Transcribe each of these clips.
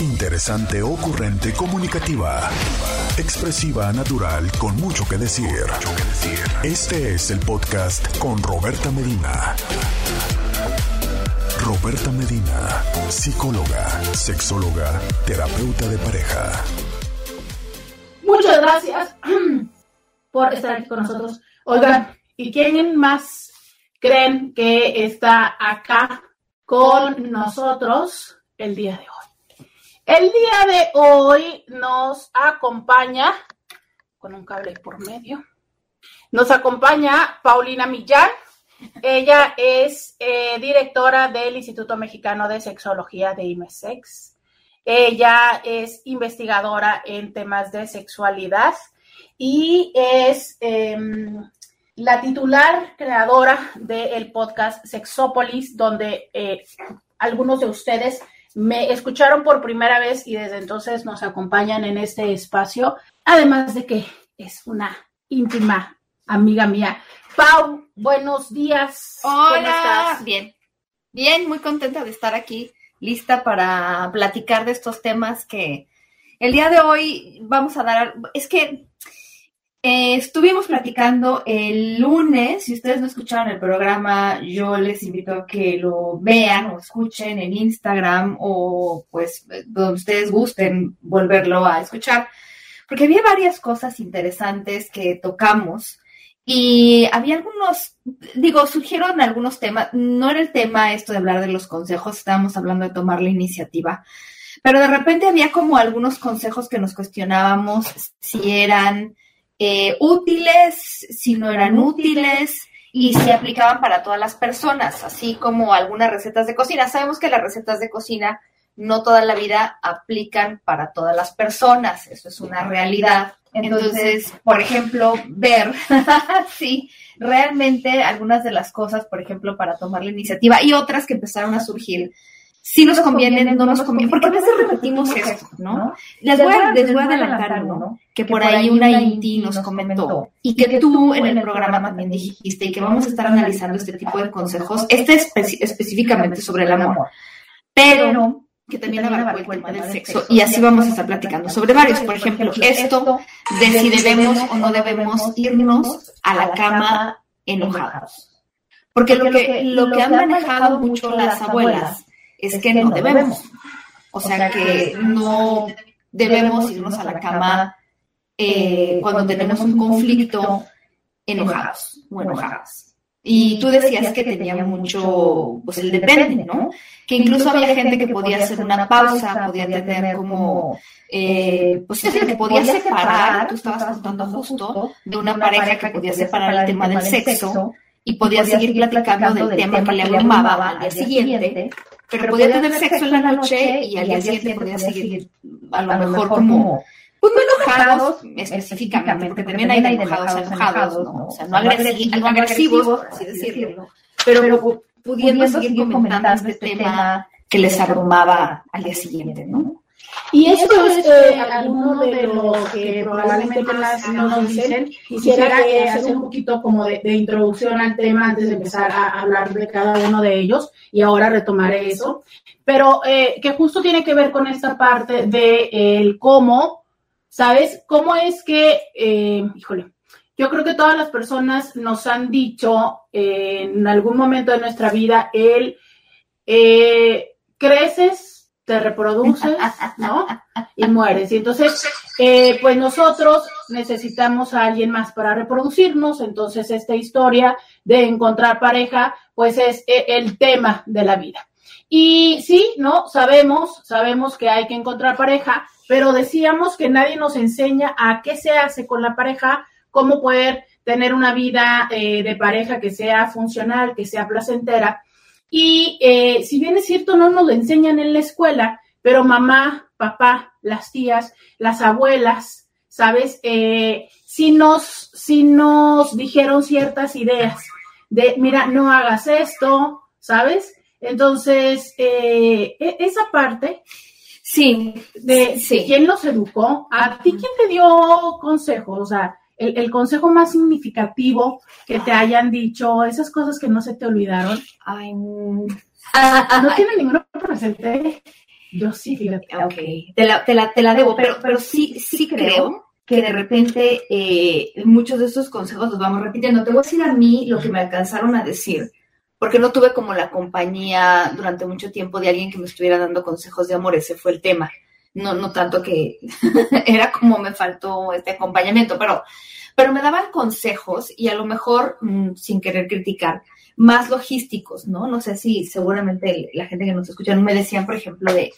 Interesante, ocurrente, comunicativa. Expresiva, natural, con mucho que decir. Este es el podcast con Roberta Medina. Roberta Medina, psicóloga, sexóloga, terapeuta de pareja. Muchas gracias por estar aquí con nosotros. Oigan, ¿y quién más creen que está acá con nosotros el día de hoy? El día de hoy nos acompaña, con un cable por medio, nos acompaña Paulina Millán. Ella es eh, directora del Instituto Mexicano de Sexología de IMESEX. Ella es investigadora en temas de sexualidad y es em, la titular creadora del podcast Sexópolis, donde eh, algunos de ustedes me escucharon por primera vez y desde entonces nos acompañan en este espacio, además de que es una íntima amiga mía. Pau, buenos días. Hola. Bien, bien, muy contenta de estar aquí, lista para platicar de estos temas que el día de hoy vamos a dar. Es que eh, estuvimos platicando el lunes, si ustedes no escucharon el programa, yo les invito a que lo vean o escuchen en Instagram o pues donde ustedes gusten volverlo a escuchar, porque había varias cosas interesantes que tocamos y había algunos, digo, surgieron algunos temas, no era el tema esto de hablar de los consejos, estábamos hablando de tomar la iniciativa, pero de repente había como algunos consejos que nos cuestionábamos si eran eh, útiles, si no eran útiles y si aplicaban para todas las personas, así como algunas recetas de cocina. Sabemos que las recetas de cocina no toda la vida aplican para todas las personas, eso es una realidad. Entonces, por ejemplo, ver si realmente algunas de las cosas, por ejemplo, para tomar la iniciativa y otras que empezaron a surgir si nos conviene, no nos conviene, porque a veces repetimos esto, ¿no? Les voy, a, les voy a adelantar uno, que por ahí una Inti nos comentó, y que tú en el programa también dijiste, y que vamos a estar analizando este tipo de consejos, este es específicamente sobre el amor, pero que también abarcó el tema del sexo, y así vamos a estar platicando sobre varios, por ejemplo, esto de si debemos o no debemos irnos a la cama enojados. Porque lo que, lo que han manejado mucho las abuelas es que no debemos. O sea que no debemos irnos a la cama eh, cuando tenemos un conflicto enojados o enojadas. Y tú decías que tenía mucho, pues el depende, ¿no? Que incluso había gente que podía hacer una pausa, podía tener como, eh, pues es que podía separar, tú estabas contando justo, de una pareja que podía separar el tema del sexo y podía seguir platicando del tema que le abrumaba al día siguiente pero podía tener sexo en la noche y al día siguiente podía seguir a lo mejor como pues no enojados específicamente, porque también hay enojados enojados, ¿no? O sea, no agresivos, por así decirlo, pero pudiendo seguir comentando este tema que les abrumaba al día siguiente, ¿no? Y esto es eh, alguno de los que probablemente no nos dicen. Quisiera hacer un poquito como de, introducción al tema antes de empezar a hablar de cada uno de ellos y ahora retomaré eso. Pero eh, que justo tiene que ver con esta parte de el cómo, ¿sabes? ¿Cómo es que, eh, híjole, yo creo que todas las personas nos han dicho en algún momento de nuestra vida el creces te reproduces, ¿no? Y mueres. Y entonces, eh, pues nosotros necesitamos a alguien más para reproducirnos. Entonces, esta historia de encontrar pareja, pues es eh, el tema de la vida. Y sí, ¿no? Sabemos, sabemos que hay que encontrar pareja, pero decíamos que nadie nos enseña a qué se hace con la pareja, cómo poder tener una vida eh, de pareja que sea funcional, que sea placentera. Y eh, si bien es cierto, no nos lo enseñan en la escuela, pero mamá, papá, las tías, las abuelas, ¿sabes? Eh, si nos, si nos dijeron ciertas ideas de, mira, no hagas esto, ¿sabes? Entonces, eh, e, esa parte sí, de, sí. quién los educó, a ti quién te dio consejos, o sea, el, consejo más significativo que te hayan dicho, esas cosas que no se te olvidaron. Ay, no tiene ninguno presente. Yo sí, fíjate. Ok, te la, te la, te la debo, pero, pero sí, sí creo que de repente eh, muchos de estos consejos los vamos repitiendo. Te voy a decir a mí lo que me alcanzaron a decir, porque no tuve como la compañía durante mucho tiempo de alguien que me estuviera dando consejos de amor, ese fue el tema. No, no tanto que era como me faltó este acompañamiento, pero, pero me daban consejos y a lo mejor, mm, sin querer criticar, más logísticos, ¿no? No sé si seguramente la gente que nos escucha me decían, por ejemplo, de,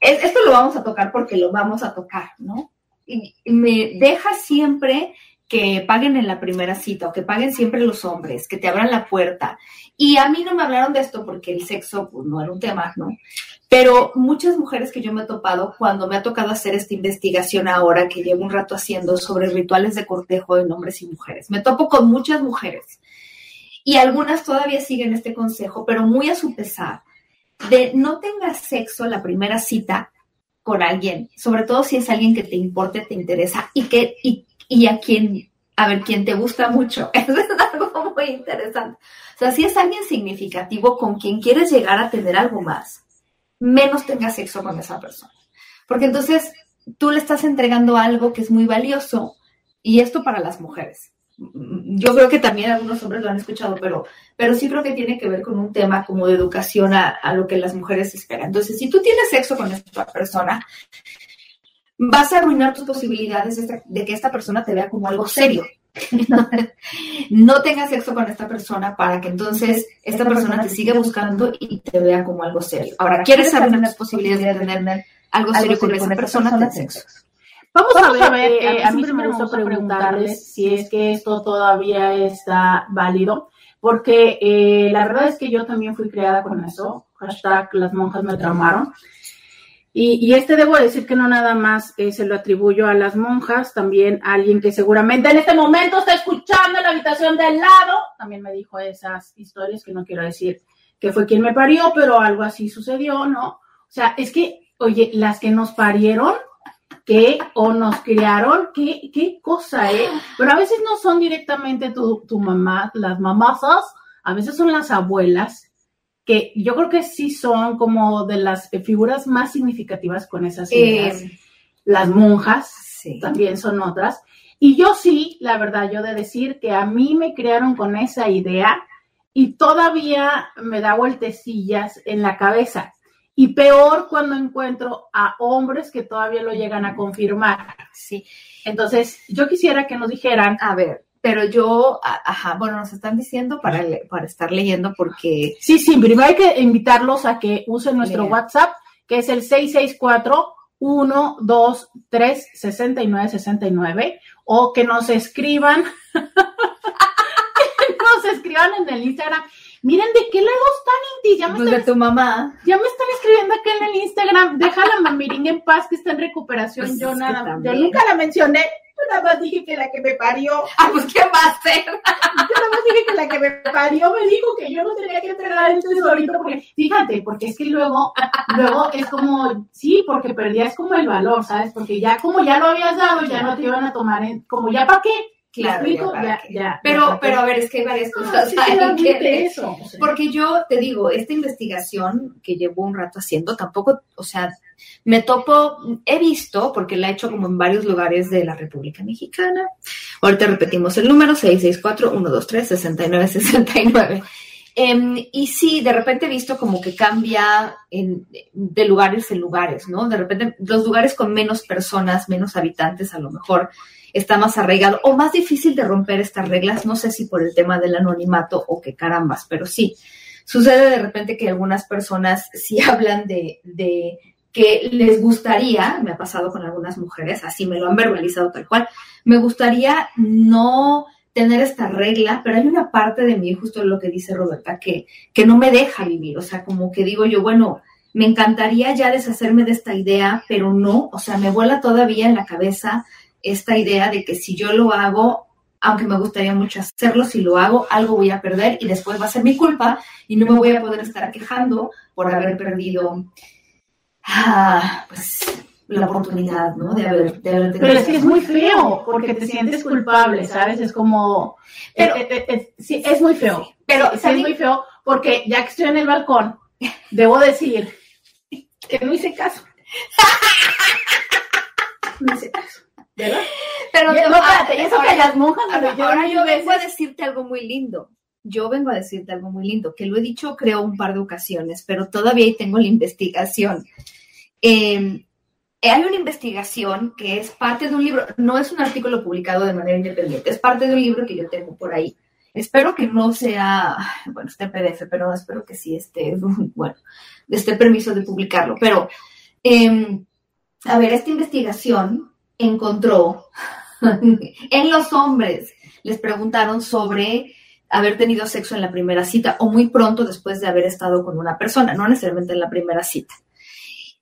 esto lo vamos a tocar porque lo vamos a tocar, ¿no? y me deja siempre que paguen en la primera cita o que paguen siempre los hombres, que te abran la puerta. Y a mí no me hablaron de esto porque el sexo pues, no era un tema, ¿no? Pero muchas mujeres que yo me he topado cuando me ha tocado hacer esta investigación ahora que llevo un rato haciendo sobre rituales de cortejo en hombres y mujeres, me topo con muchas mujeres y algunas todavía siguen este consejo, pero muy a su pesar, de no tengas sexo en la primera cita con alguien, sobre todo si es alguien que te importe, te interesa y que y a quien a ver, quien te gusta mucho. Eso es algo muy interesante. O sea, si es alguien significativo con quien quieres llegar a tener algo más, menos tengas sexo con esa persona. Porque entonces tú le estás entregando algo que es muy valioso y esto para las mujeres yo creo que también algunos hombres lo han escuchado, pero, pero sí creo que tiene que ver con un tema como de educación a, lo que las mujeres esperan. Entonces, si tú tienes sexo con esta persona, vas a arruinar tus posibilidades de, que esta persona te vea como algo serio. no tengas sexo con esta persona para que entonces esta persona te siga buscando y te vea como algo serio. Ahora, ¿quieres arruinar las posibilidades de tener algo serio con esa persona? Ten sexo. Vamos, a ver, eh, a mí me gusta preguntarles si es que esto todavía está válido, porque eh, la verdad es que yo también fui creada con eso, hashtag las monjas me traumaron. Y, este debo decir que no nada más eh, se lo atribuyo a las monjas, también a alguien que seguramente en este momento está escuchando en la habitación del lado, también me dijo esas historias que no quiero decir que fue quien me parió, pero algo así sucedió, ¿no? O sea, es que, oye, las que nos parieron, que o nos criaron, qué, qué cosa, ¿eh? Pero a veces no son directamente tu, tu mamá, las mamazas, a veces son las abuelas, que yo creo que sí son como de las figuras más significativas con esas ideas. Eh, las monjas también son otras. Y yo sí, la verdad, yo de decir que a mí me criaron con esa idea y todavía me da vueltecillas en la cabeza. Y peor cuando encuentro a hombres que todavía lo llegan a confirmar. Sí. Entonces, yo quisiera que nos dijeran. A ver, pero yo, ajá, bueno, nos están diciendo para, para estar leyendo porque... Sí, sí, primero hay que invitarlos a que usen nuestro WhatsApp, que es el 664 123 6969 o que nos escriban, que nos escriban en el Instagram miren de qué lado están, Inti. Ya me pues están, de tu mamá. Ya me están escribiendo acá en el Instagram. Deja la mamiringa en paz que está en recuperación. Pues yo nada, yo nunca la mencioné. Yo nada más dije que la que me parió. Ah, pues ¿qué va a hacer? yo nada más dije que la que me parió me dijo que yo no tenía que entregar el tesorito porque, fíjate, porque es que luego, luego es como, sí, porque perdías como el valor, ¿sabes? Porque ya como ya lo habías dado, ya no te iban a tomar en, como ya para qué. Claro, pero, pero a ver, es que hay varias cosas. eso, Porque yo te digo, esta investigación que llevo un rato haciendo, tampoco, o sea, me topo, he visto, porque la he hecho como en varios lugares de la República Mexicana. Ahorita repetimos el número, 664-123-6969. Eh, y sí, de repente he visto como que cambia en, de lugares en lugares, ¿no? De repente los lugares con menos personas, menos habitantes a lo mejor está más arraigado o más difícil de romper estas reglas, no sé si por el tema del anonimato o que carambas, pero sí, sucede de repente que algunas personas sí hablan de, de que les gustaría, me ha pasado con algunas mujeres, así me lo han verbalizado tal cual, me gustaría no tener esta regla, pero hay una parte de mí, justo lo que dice Roberta, que, que no me deja vivir, o sea, como que digo yo, bueno, me encantaría ya deshacerme de esta idea, pero no, o sea, me vuela todavía en la cabeza esta idea de que si yo lo hago, aunque me gustaría mucho hacerlo, si lo hago, algo voy a perder y después va a ser mi culpa y no me voy a poder estar quejando por haber perdido ah, pues, la oportunidad, ¿no? De haber, de haber Pero es que es muy feo porque te sientes culpable, ¿sabes? Es como... Pero, eh, sí, es muy feo. Pero es muy feo porque ya que estoy en el balcón, debo decir que no hice caso. no hice caso, ¿verdad? Pero te- no, espérate, y eso ahora- que las monjas me ahora, ahora mil yo vengo a veces. decirte algo muy lindo. Yo vengo a decirte algo muy lindo, que lo he dicho creo un par de ocasiones, pero todavía ahí tengo la investigación. Eh, hay una investigación que es parte de un libro, no es un artículo publicado de manera independiente, es parte de un libro que yo tengo por ahí. Espero que no sea, bueno, esté en PDF, pero espero que sí esté, bueno, esté permiso de publicarlo. Pero, eh, a ver, esta investigación encontró en los hombres, les preguntaron sobre haber tenido sexo en la primera cita o muy pronto después de haber estado con una persona, no necesariamente en la primera cita.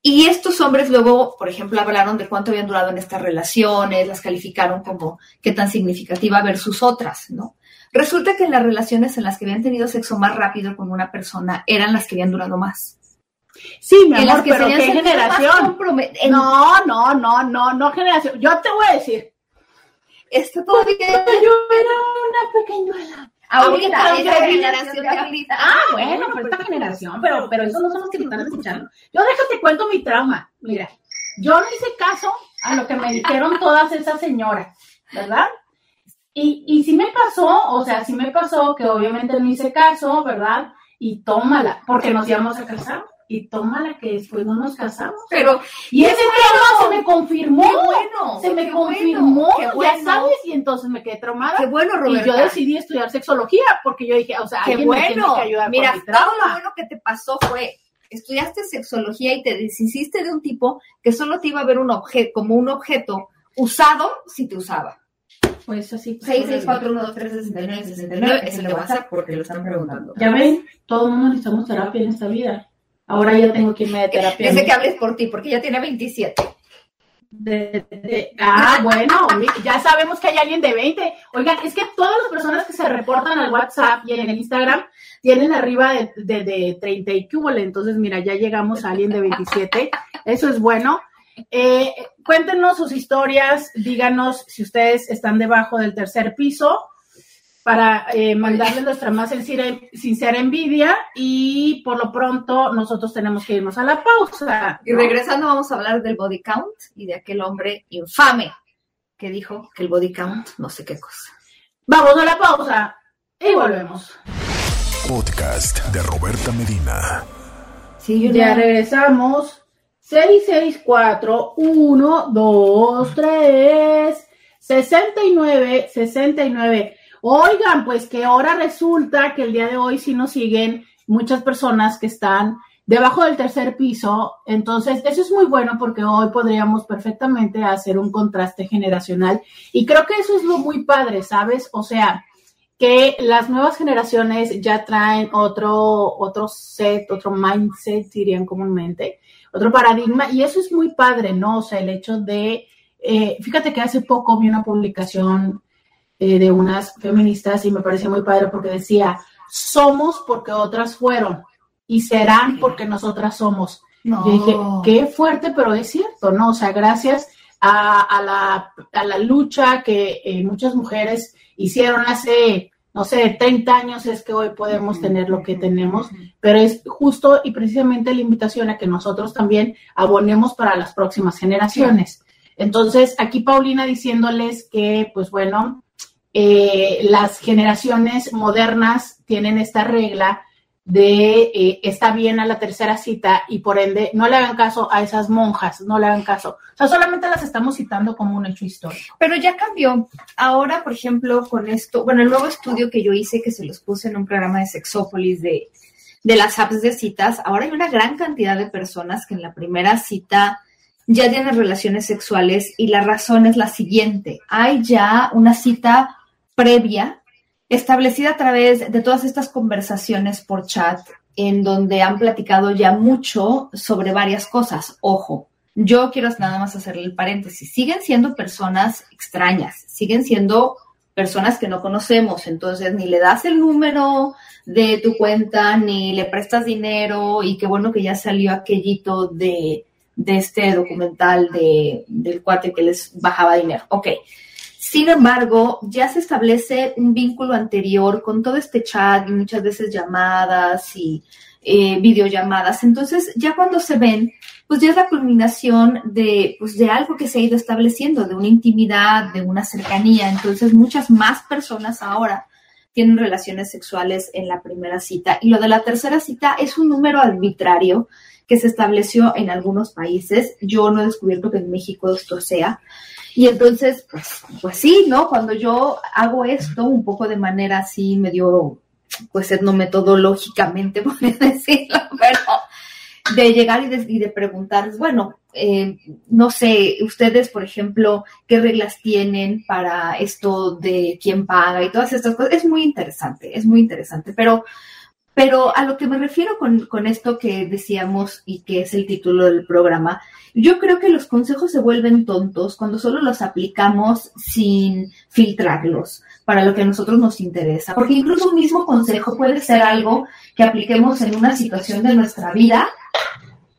Y estos hombres luego, por ejemplo, hablaron de cuánto habían durado en estas relaciones, las calificaron como qué tan significativa versus otras, ¿no? Resulta que las relaciones en las que habían tenido sexo más rápido con una persona eran las que habían durado más. Sí, mi amor, pero ¿qué generación? en- No, no, no, no, no generación. Yo te voy a decir. Está todavía Yo era una pequeñuela. ahorita esa generación de ahorita. Ah, bueno, pues esta generación, pero, pero eso no son los que me están escuchando. Yo déjate cuento mi trauma. Mira, yo no hice caso a lo que me dijeron todas esas señoras, ¿verdad? Y, y sí me pasó, o sea, sí me pasó que obviamente no hice caso, ¿verdad? Y tómala, porque nos íbamos a casar. Y tómala que después no nos casamos. Pero Y ese bueno. trauma se me confirmó. qué bueno, se me qué confirmó, bueno, qué ya bueno. sabes, y entonces me quedé traumada. Qué bueno, Y Roberta. yo decidí estudiar sexología porque yo dije, o sea, Qué alguien me tiene bueno. que ayudar Mira, con mi todo lo bueno que te pasó fue estudiaste sexología y te deshiciste de un tipo que solo te iba a ver un objeto como un objeto usado si te usaba. Pues así. 6, 6, 4, 1, 2, 3, 69, 69 es el de WhatsApp porque lo están preguntando. Ya ven, todo el mundo necesitamos terapia en esta vida. Ahora ya tengo que irme de terapia. Dice que hables por ti porque ya tiene 27. De- de- ah, bueno, ya sabemos que hay alguien de 20. Oigan, es que todas las personas que se reportan al WhatsApp y en el Instagram tienen arriba de, de, de 30 y cúbole. Entonces, mira, ya llegamos a alguien de 27. Eso es bueno. Eh, cuéntenos sus historias, díganos si ustedes están debajo del tercer piso para eh, mandarles nuestra más sincera, sincera envidia y por lo pronto nosotros tenemos que irnos a la pausa. Y regresando vamos a hablar del body count y de aquel hombre infame que dijo que el body count no sé qué cosa. Vamos a la pausa y volvemos. Podcast de Roberta Medina. Sí, ya regresamos. 664 1 2 3 69 69. Oigan, pues que ahora resulta que el día de hoy sí nos siguen muchas personas que están debajo del tercer piso. Entonces, eso es muy bueno porque hoy podríamos perfectamente hacer un contraste generacional. Y creo que eso es lo muy padre, ¿sabes? O sea, que las nuevas generaciones ya traen otro, otro set, otro mindset, dirían comúnmente, otro paradigma, y eso es muy padre, ¿no? O sea, el hecho de, eh, fíjate que hace poco vi una publicación eh, de unas feministas y me pareció muy padre porque decía, somos porque otras fueron y serán porque nosotras somos. no. Yo dije, qué fuerte, pero es cierto, ¿no? O sea, gracias a, a la, a la lucha que eh, muchas mujeres hicieron hace, no sé, 30 años, es que hoy podemos tener lo que tenemos, pero es justo y precisamente la invitación a que nosotros también abonemos para las próximas generaciones. Entonces, aquí Paulina diciéndoles que, pues bueno, eh, las generaciones modernas tienen esta regla de eh, está bien a la tercera cita y por ende no le hagan caso a esas monjas, no le hagan caso. O sea, solamente las estamos citando como un hecho histórico. Pero ya cambió. Ahora, por ejemplo, con esto, bueno, el nuevo estudio que yo hice, que se los puse en un programa de Sexópolis de, de las apps de citas, ahora hay una gran cantidad de personas que en la primera cita ya tienen relaciones sexuales y la razón es la siguiente. Hay ya una cita previa establecida a través de todas estas conversaciones por chat en donde han platicado ya mucho sobre varias cosas. Ojo, yo quiero nada más hacerle el paréntesis. Siguen siendo personas extrañas, siguen siendo personas que no conocemos, entonces ni le das el número de tu cuenta, ni le prestas dinero, y qué bueno que ya salió aquellito de, este documental de, del cuate que les bajaba dinero. Ok. Sin embargo, ya se establece un vínculo anterior con todo este chat y muchas veces llamadas y eh, videollamadas. Entonces, ya cuando se ven, pues ya es la culminación de, pues de algo que se ha ido estableciendo, de una intimidad, de una cercanía. Entonces, muchas más personas ahora tienen relaciones sexuales en la primera cita. Y lo de la tercera cita es un número arbitrario que se estableció en algunos países. Yo no he descubierto que en México esto sea. Y entonces, pues, pues sí, ¿no? Cuando yo hago esto un poco de manera así medio, pues etnometodológicamente, podría decirlo, pero de llegar y de, y de preguntar, bueno, eh, no sé, ustedes, por ejemplo, qué reglas tienen para esto de quién paga y todas estas cosas. Es muy interesante, es muy interesante, pero, pero a lo que me refiero con, con esto que decíamos y que es el título del programa, yo creo que los consejos se vuelven tontos cuando solo los aplicamos sin filtrarlos para lo que a nosotros nos interesa, porque incluso un mismo consejo puede ser algo que apliquemos en una situación de nuestra vida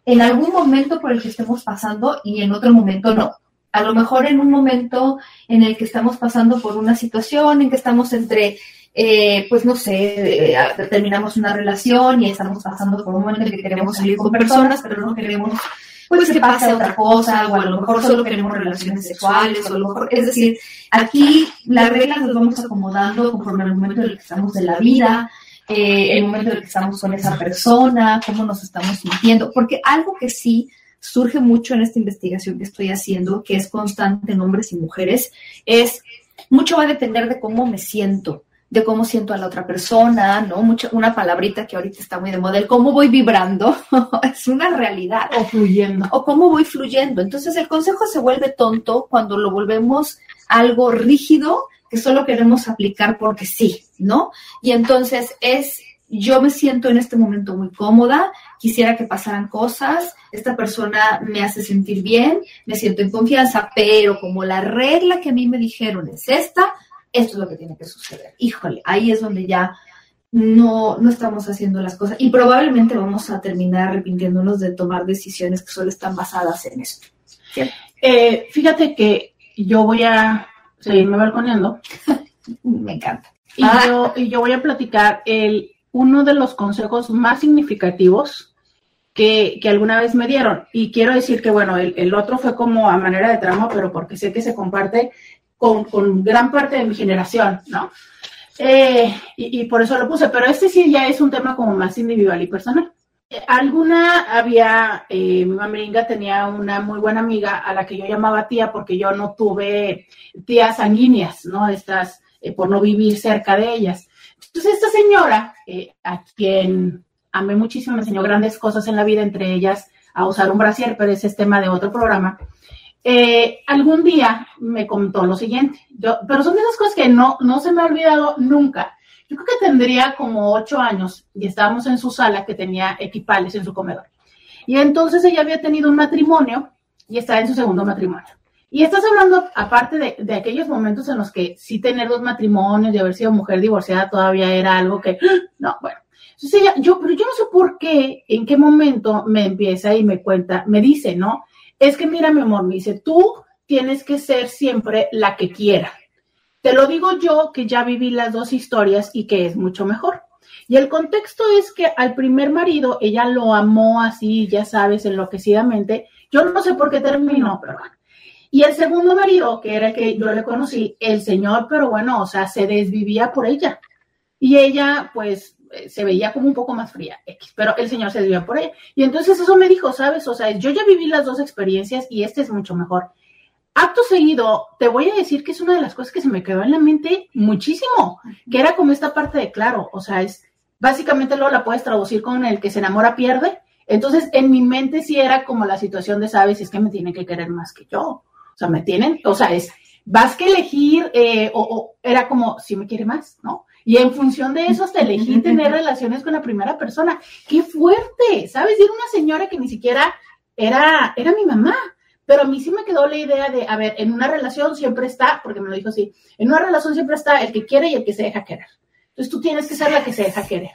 en algún momento por el que estemos pasando y en otro momento no. A lo mejor en un momento en el que estamos pasando por una situación, en que estamos entre, eh, pues no sé, eh, terminamos una relación y estamos pasando por un momento en que queremos salir con personas, pero no queremos pues que pase otra cosa, o a lo mejor solo queremos relaciones sexuales, o a lo mejor, es decir, aquí las reglas nos vamos acomodando conforme al momento en el que estamos de la vida, eh, el momento en el que estamos con esa persona, cómo nos estamos sintiendo, porque algo que sí surge mucho en esta investigación que estoy haciendo, que es constante en hombres y mujeres, es mucho va a depender de cómo me siento, de cómo siento a la otra persona, ¿no? Mucho, una palabrita que ahorita está muy de moda, el cómo voy vibrando, es una realidad. O fluyendo. O cómo voy fluyendo. Entonces el consejo se vuelve tonto cuando lo volvemos algo rígido que solo queremos aplicar porque sí, ¿no? Y entonces es, yo me siento en este momento muy cómoda, quisiera que pasaran cosas, esta persona me hace sentir bien, me siento en confianza, pero como la regla que a mí me dijeron es esta, esto es lo que tiene que suceder. Híjole, ahí es donde ya no, no estamos haciendo las cosas y probablemente vamos a terminar arrepintiéndonos de tomar decisiones que solo están basadas en esto. Eh, fíjate que yo voy a seguirme balconeando. Me encanta. Y, yo, y yo voy a platicar el, uno de los consejos más significativos que, que alguna vez me dieron. Y quiero decir que, bueno, el, el, otro fue como a manera de tramo, pero porque sé que se comparte con, con gran parte de mi generación, ¿no? Eh, y, y, por eso lo puse, pero este sí ya es un tema como más individual y personal. Alguna había, eh, mi mameringa tenía una muy buena amiga a la que yo llamaba tía porque yo no tuve tías sanguíneas, ¿no? Estas, eh, por no vivir cerca de ellas. Entonces, esta señora, eh, a quien amé muchísimo, me enseñó grandes cosas en la vida, entre ellas a usar un brasier, pero ese es tema de otro programa. Eh, algún día me contó lo siguiente, pero son de esas cosas que no, no se me ha olvidado nunca. Yo creo que tendría como ocho años y estábamos en su sala que tenía equipales en su comedor. Y entonces ella había tenido un matrimonio y estaba en su segundo matrimonio. Y estás hablando, aparte de, de, aquellos momentos en los que sí tener dos matrimonios y haber sido mujer divorciada todavía era algo que, no, bueno. Entonces yo, pero yo no sé por qué, en qué momento me empieza y me cuenta, me dice, ¿no? Es que mira, mi amor, me dice, tú tienes que ser siempre la que quiera. Te lo digo yo que ya viví las dos historias y que es mucho mejor. Y el contexto es que al primer marido ella lo amó así, ya sabes, enloquecidamente. Yo no sé por qué terminó, pero bueno. Y el segundo marido, que era el que yo le conocí, el señor, pero bueno, o sea, se desvivía por ella. Y ella, pues, se veía como un poco más fría, pero el señor se desvivía por ella. Y entonces eso me dijo, ¿sabes? O sea, yo ya viví las dos experiencias y este es mucho mejor. Acto seguido, te voy a decir que es una de las cosas que se me quedó en la mente muchísimo, que era como esta parte de claro, o sea, es básicamente luego la puedes traducir con el que se enamora pierde. Entonces, en mi mente sí era como la situación de, sabes, es que me tienen que querer más que yo. O sea, me tienen, o sea, es, vas que elegir, eh, o, era como, si me quiere más, ¿no? Y en función de eso, hasta elegí tener relaciones con la primera persona. ¡Qué fuerte! ¿Sabes? Y era una señora que ni siquiera era, era mi mamá. Pero a mí sí me quedó la idea de, a ver, en una relación siempre está, porque me lo dijo así, en una relación siempre está el que quiere y el que se deja querer. Entonces tú tienes que ser la que se deja querer.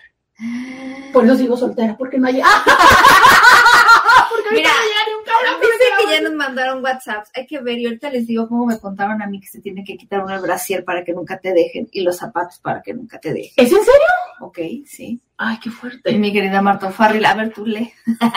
Por eso sigo soltera, porque no hay... porque Mira, no dice que ya nos mandaron WhatsApp, hay que ver, y ahorita les digo cómo me contaron a mí que se tiene que quitar un brasier para que nunca te dejen y los zapatos para que nunca te dejen. ¿Es en serio? Ok, sí. Ay, qué fuerte. Mi querida Marta Farril, a ver, tú lee.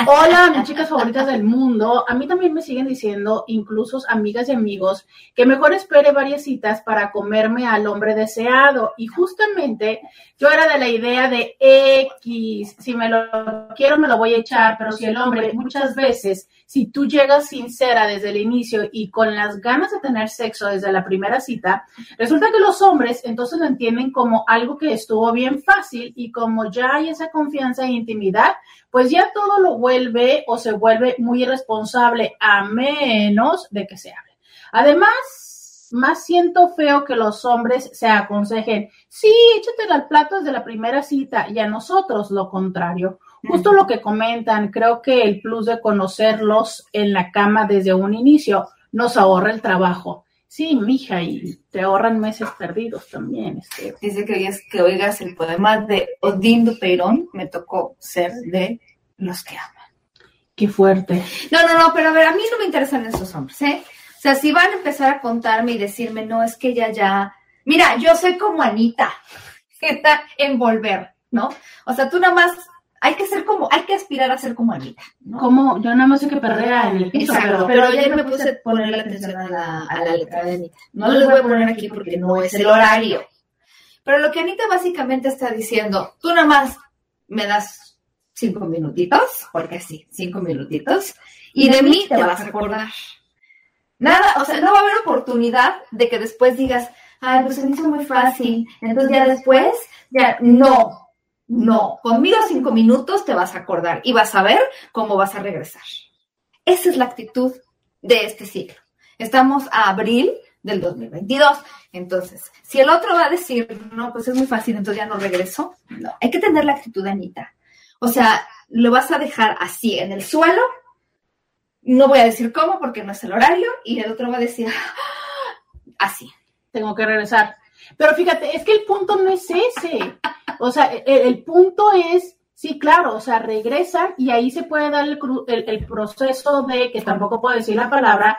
Hola, mis chicas favoritas del mundo. A mí también me siguen diciendo, incluso amigas y amigos, que mejor espere varias citas para comerme al hombre deseado. Y justamente yo era de la idea de X, si me lo quiero me lo voy a echar, pero si el hombre muchas veces, si tú llegas sincera desde el inicio y con las ganas de tener sexo desde la primera cita, resulta que los hombres entonces lo entienden como algo que estuvo bien fácil y como ya hay esa confianza e intimidad, pues ya todo lo vuelve o se vuelve muy irresponsable a menos de que se hable. Además, más siento feo que los hombres se aconsejen, sí, échatela al plato desde la primera cita y a nosotros lo contrario. Justo lo que comentan, creo que el plus de conocerlos en la cama desde un inicio nos ahorra el trabajo. Sí, mija, y te ahorran meses perdidos también. Este. Dice que oigas, que oigas el poema de Odindo Peirón, me tocó ser de los que aman. Qué fuerte. No, no, no, pero a ver, a mí no me interesan esos hombres, ¿eh? O sea, si van a empezar a contarme y decirme, no, es que ella ya. Mira, yo soy como Anita, que está en volver, ¿no? O sea, tú nada más hay que ser como, hay que aspirar a ser como Anita. ¿no? Como, yo nada más sé que perrea en el piso, Exacto, pero, pero ayer me puse a ponerle atención a la, a la letra de Anita. No les voy a poner aquí porque no es el horario. Pero lo que Anita básicamente está diciendo, tú nada más me das cinco minutitos, porque sí, cinco minutitos, y de mí te vas a acordar. Nada, o sea, no va a haber oportunidad de que después digas, ay, pues se me hizo muy fácil, entonces ya después, ya, no, no, conmigo cinco minutos te vas a acordar y vas a ver cómo vas a regresar. Esa es la actitud de este ciclo. Estamos a abril del 2022. Entonces, si el otro va a decir, no, pues es muy fácil, entonces ya no regreso, no, hay que tener la actitud de Anita. O sea, lo vas a dejar así en el suelo, no voy a decir cómo porque no es el horario, y el otro va a decir, así. Tengo que regresar. Pero fíjate, es que el punto no es ese. O sea, el, el punto es, sí, claro, o sea, regresa y ahí se puede dar el, el, el, proceso de, que tampoco puedo decir la palabra,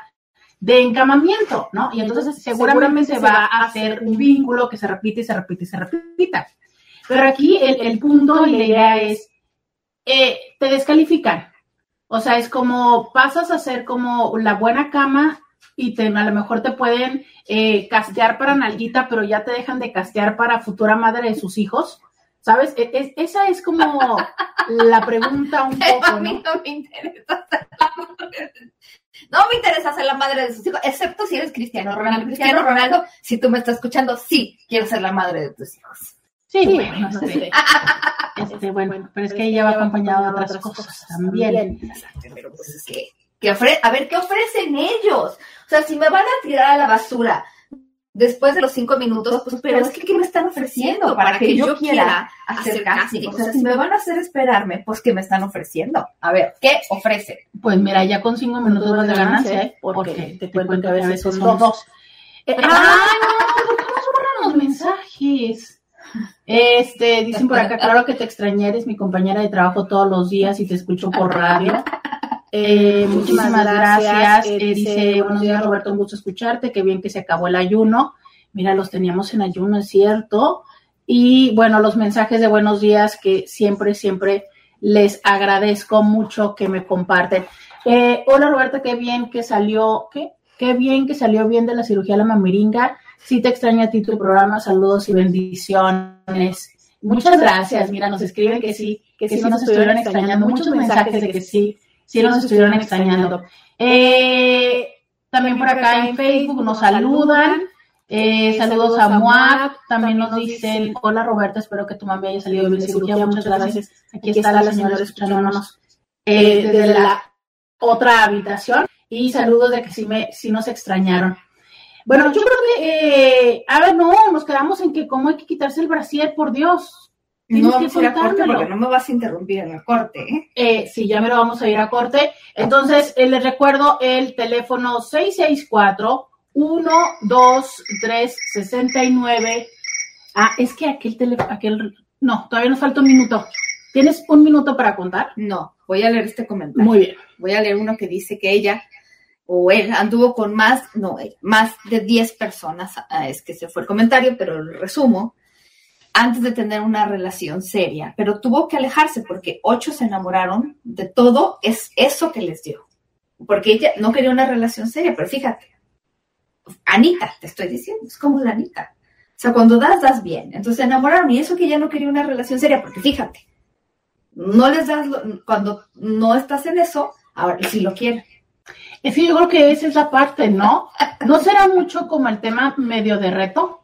de encamamiento, ¿no? Y entonces seguramente, va a hacer un vínculo que se repite y se repite y se repita. Pero aquí el, el punto y la idea es, eh, te descalifican. O sea, es como pasas a ser como la buena cama y te, a lo mejor te pueden eh, castear para nalguita, pero ya te dejan de castear para futura madre de sus hijos. ¿Sabes? Es, esa es como la pregunta un poco. A mí no, me interesa ser la madre. No me interesa ser la madre de sus hijos, excepto si eres Cristiano Ronaldo. Cristiano Ronaldo, si tú me estás escuchando, sí, quiero ser la madre de tus hijos. Sí, sí bueno, no sé. Este, bueno, pero es que ella va acompañada de otras cosas también. Exacto, pero pues es que, que ofre a ver, ¿qué ofrecen ellos? O sea, si me van a tirar a la basura después de los cinco minutos, pues, pero es que ¿qué me están ofreciendo para que yo quiera hacer casting? O sea, si me van a hacer esperarme, pues ¿qué me están ofreciendo? A ver, ¿qué ofrece? Pues mira, ya con cinco minutos vas de ganancia, ¿eh? Porque te cuento que a veces son dos. Eh, ¡Ah, no! ¿Por qué no borran los mensajes? Este, dicen por acá, claro que te extrañé, eres mi compañera de trabajo todos los días y te escucho por radio. Eh, muchísimas gracias. Eh, dice, buenos días Roberto, un gusto escucharte, qué bien que se acabó el ayuno. Mira, los teníamos en ayuno, es cierto. Y bueno, los mensajes de buenos días que siempre, siempre les agradezco mucho que me comparten. Eh, hola Roberto, qué bien que salió, ¿qué? Qué bien que salió bien de la cirugía la mamiringa. Sí te extraña a ti tu programa, saludos y bendiciones. Muchas gracias. Mira, nos escriben que sí, que sí nos estuvieron extrañando. Muchos mensajes de que sí sí nos estuvieron extrañando. Eh, también por acá en Facebook nos saludan. Eh, saludos a Moab, también nos dicen, hola Roberta, espero que tu mami haya salido de cirugía, muchas gracias. Aquí está la señora escuchándonos eh, desde la otra habitación y saludos de que sí, me, sí nos extrañaron. Bueno, yo creo que, eh, a ver, no, nos quedamos en que cómo hay que quitarse el brasier, por Dios. No vamos a ir a corte porque no me vas a interrumpir en la corte. ¿eh? Eh, sí, ya me lo vamos a ir a corte. Entonces, eh, les recuerdo el teléfono 664-123-69. Ah, es que aquel teléfono, aquel, no, todavía nos falta un minuto. ¿Tienes un minuto para contar? No, voy a leer este comentario. Muy bien. Voy a leer uno que dice que ella o él anduvo con más, no, más de 10 personas. Ah, es que se fue el comentario, pero lo resumo antes de tener una relación seria, pero tuvo que alejarse porque ocho se enamoraron de todo, es eso que les dio. Porque ella no quería una relación seria, pero fíjate, Anita, te estoy diciendo, es como la Anita. O sea, cuando das, das bien. Entonces se enamoraron y eso que ella no quería una relación seria, porque fíjate, no les das, cuando no estás en eso, ahora sí lo quiere. Es que yo creo que esa es la parte, ¿no? ¿No será mucho como el tema medio de reto?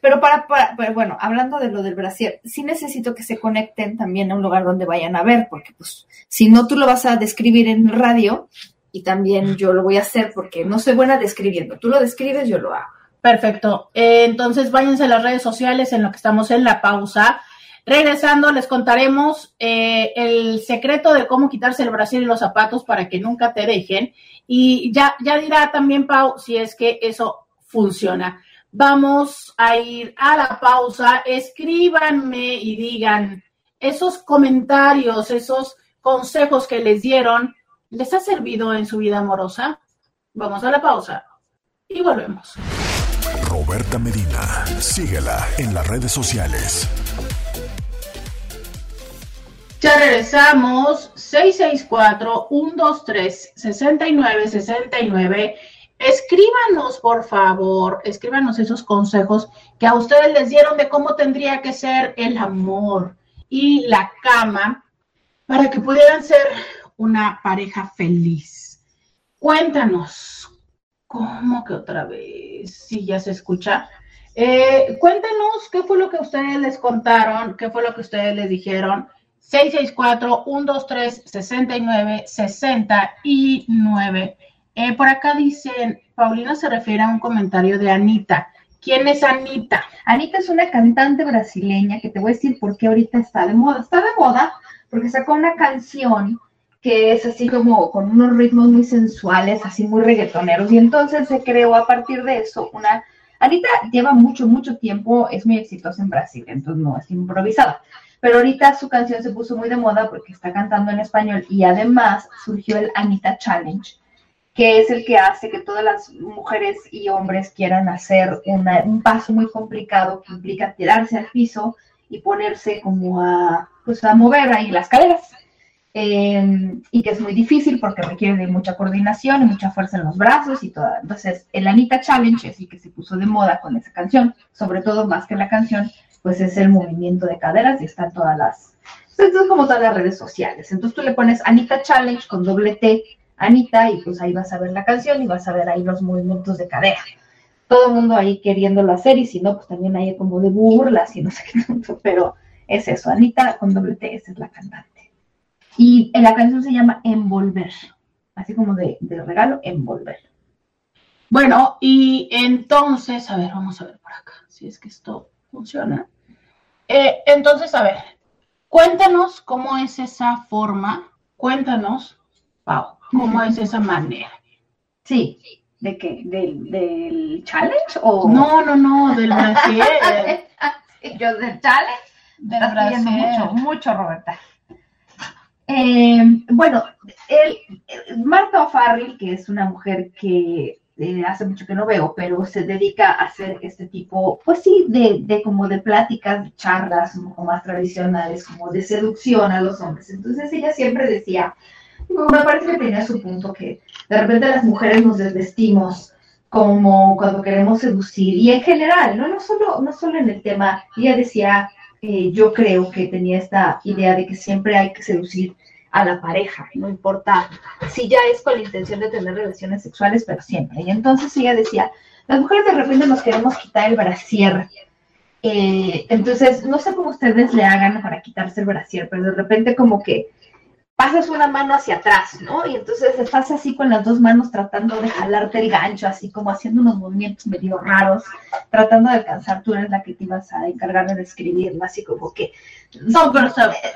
Pero para, bueno, hablando de lo del Brasil, sí necesito que se conecten también a un lugar donde vayan a ver, porque pues si no tú lo vas a describir en radio y también yo lo voy a hacer porque no soy buena describiendo. Tú lo describes, yo lo hago. Perfecto. Eh, entonces váyanse a las redes sociales en lo que estamos en la pausa. Regresando, les contaremos eh, el secreto de cómo quitarse el brasil y los zapatos para que nunca te dejen. Y ya, ya dirá también Pau si es que eso funciona. Vamos a ir a la pausa. Escríbanme y digan esos comentarios, esos consejos que les dieron, ¿les ha servido en su vida amorosa? Vamos a la pausa y volvemos. Roberta Medina, síguela en las redes sociales. Ya regresamos. 664-123-6969. Escríbanos, por favor, escríbanos esos consejos que a ustedes les dieron de cómo tendría que ser el amor y la cama para que pudieran ser una pareja feliz. Cuéntanos, ¿cómo que otra vez? Si ya se escucha. Eh, cuéntenos qué fue lo que ustedes les contaron, qué fue lo que ustedes les dijeron 664-123-69-69. Eh, por acá dicen, Paulina se refiere a un comentario de Anita. ¿Quién es Anita? Anita es una cantante brasileña que te voy a decir por qué ahorita está de moda. Está de moda porque sacó una canción que es así como con unos ritmos muy sensuales, así muy reggaetoneros. Y entonces se creó a partir de eso una... Anita lleva mucho, mucho tiempo, es muy exitosa en Brasil, entonces no es improvisada. Pero ahorita su canción se puso muy de moda porque está cantando en español y además surgió el Anita Challenge, que es el que hace que todas las mujeres y hombres quieran hacer un paso muy complicado que implica tirarse al piso y ponerse como a, pues a mover ahí las caderas. Em, y que es muy difícil porque requiere de mucha coordinación y mucha fuerza en los brazos y todo. Entonces, el Anita Challenge es que se puso de moda con esa canción, sobre todo más que la canción, pues es el movimiento de caderas y están todas las, pues es como todas las redes sociales. Entonces tú le pones Anita Challenge con doble T, Anita, y pues ahí vas a ver la canción y vas a ver ahí los movimientos de cadera. Todo el mundo ahí queriéndolo hacer y si no, pues también hay como de burlas y no sé qué tanto, pero es eso, Anita con doble T, esa es la cantante. Y la canción se llama Envolver, así como de, de regalo, Envolver. Bueno, y entonces, a ver, vamos a ver por acá, si es que esto funciona. Eh, entonces, a ver, cuéntanos cómo es esa forma, cuéntanos, Pau, cómo es esa manera. Sí, ¿de qué? ¿Del, del challenge o...? No, no, no, del Brasil. Yo del challenge. Del Brasil. Mucho, mucho, Roberta. Eh, bueno, el, Marta O'Farrill, que es una mujer que eh, hace mucho que no veo, pero se dedica a hacer este tipo, pues sí, de, de como de pláticas, de charlas un poco más tradicionales, como de seducción a los hombres. Entonces ella siempre decía, me parece que tenía su punto, que de repente las mujeres nos desvestimos como cuando queremos seducir, y en general, no, no, solo, no solo en el tema, ella decía, eh, yo creo que tenía esta idea de que siempre hay que seducir a la pareja, no importa si ya es con la intención de tener relaciones sexuales, pero siempre. Y entonces ella decía, las mujeres de repente nos queremos quitar el brasier. Eh, entonces, no sé cómo ustedes le hagan para quitarse el brasier, pero de repente como que pasas una mano hacia atrás, ¿no? Y entonces estás así con las dos manos tratando de jalarte el gancho, así como haciendo unos movimientos medio raros, tratando de alcanzar, tú eres la que te ibas a encargar de describir, ¿no? Así como que... No, pero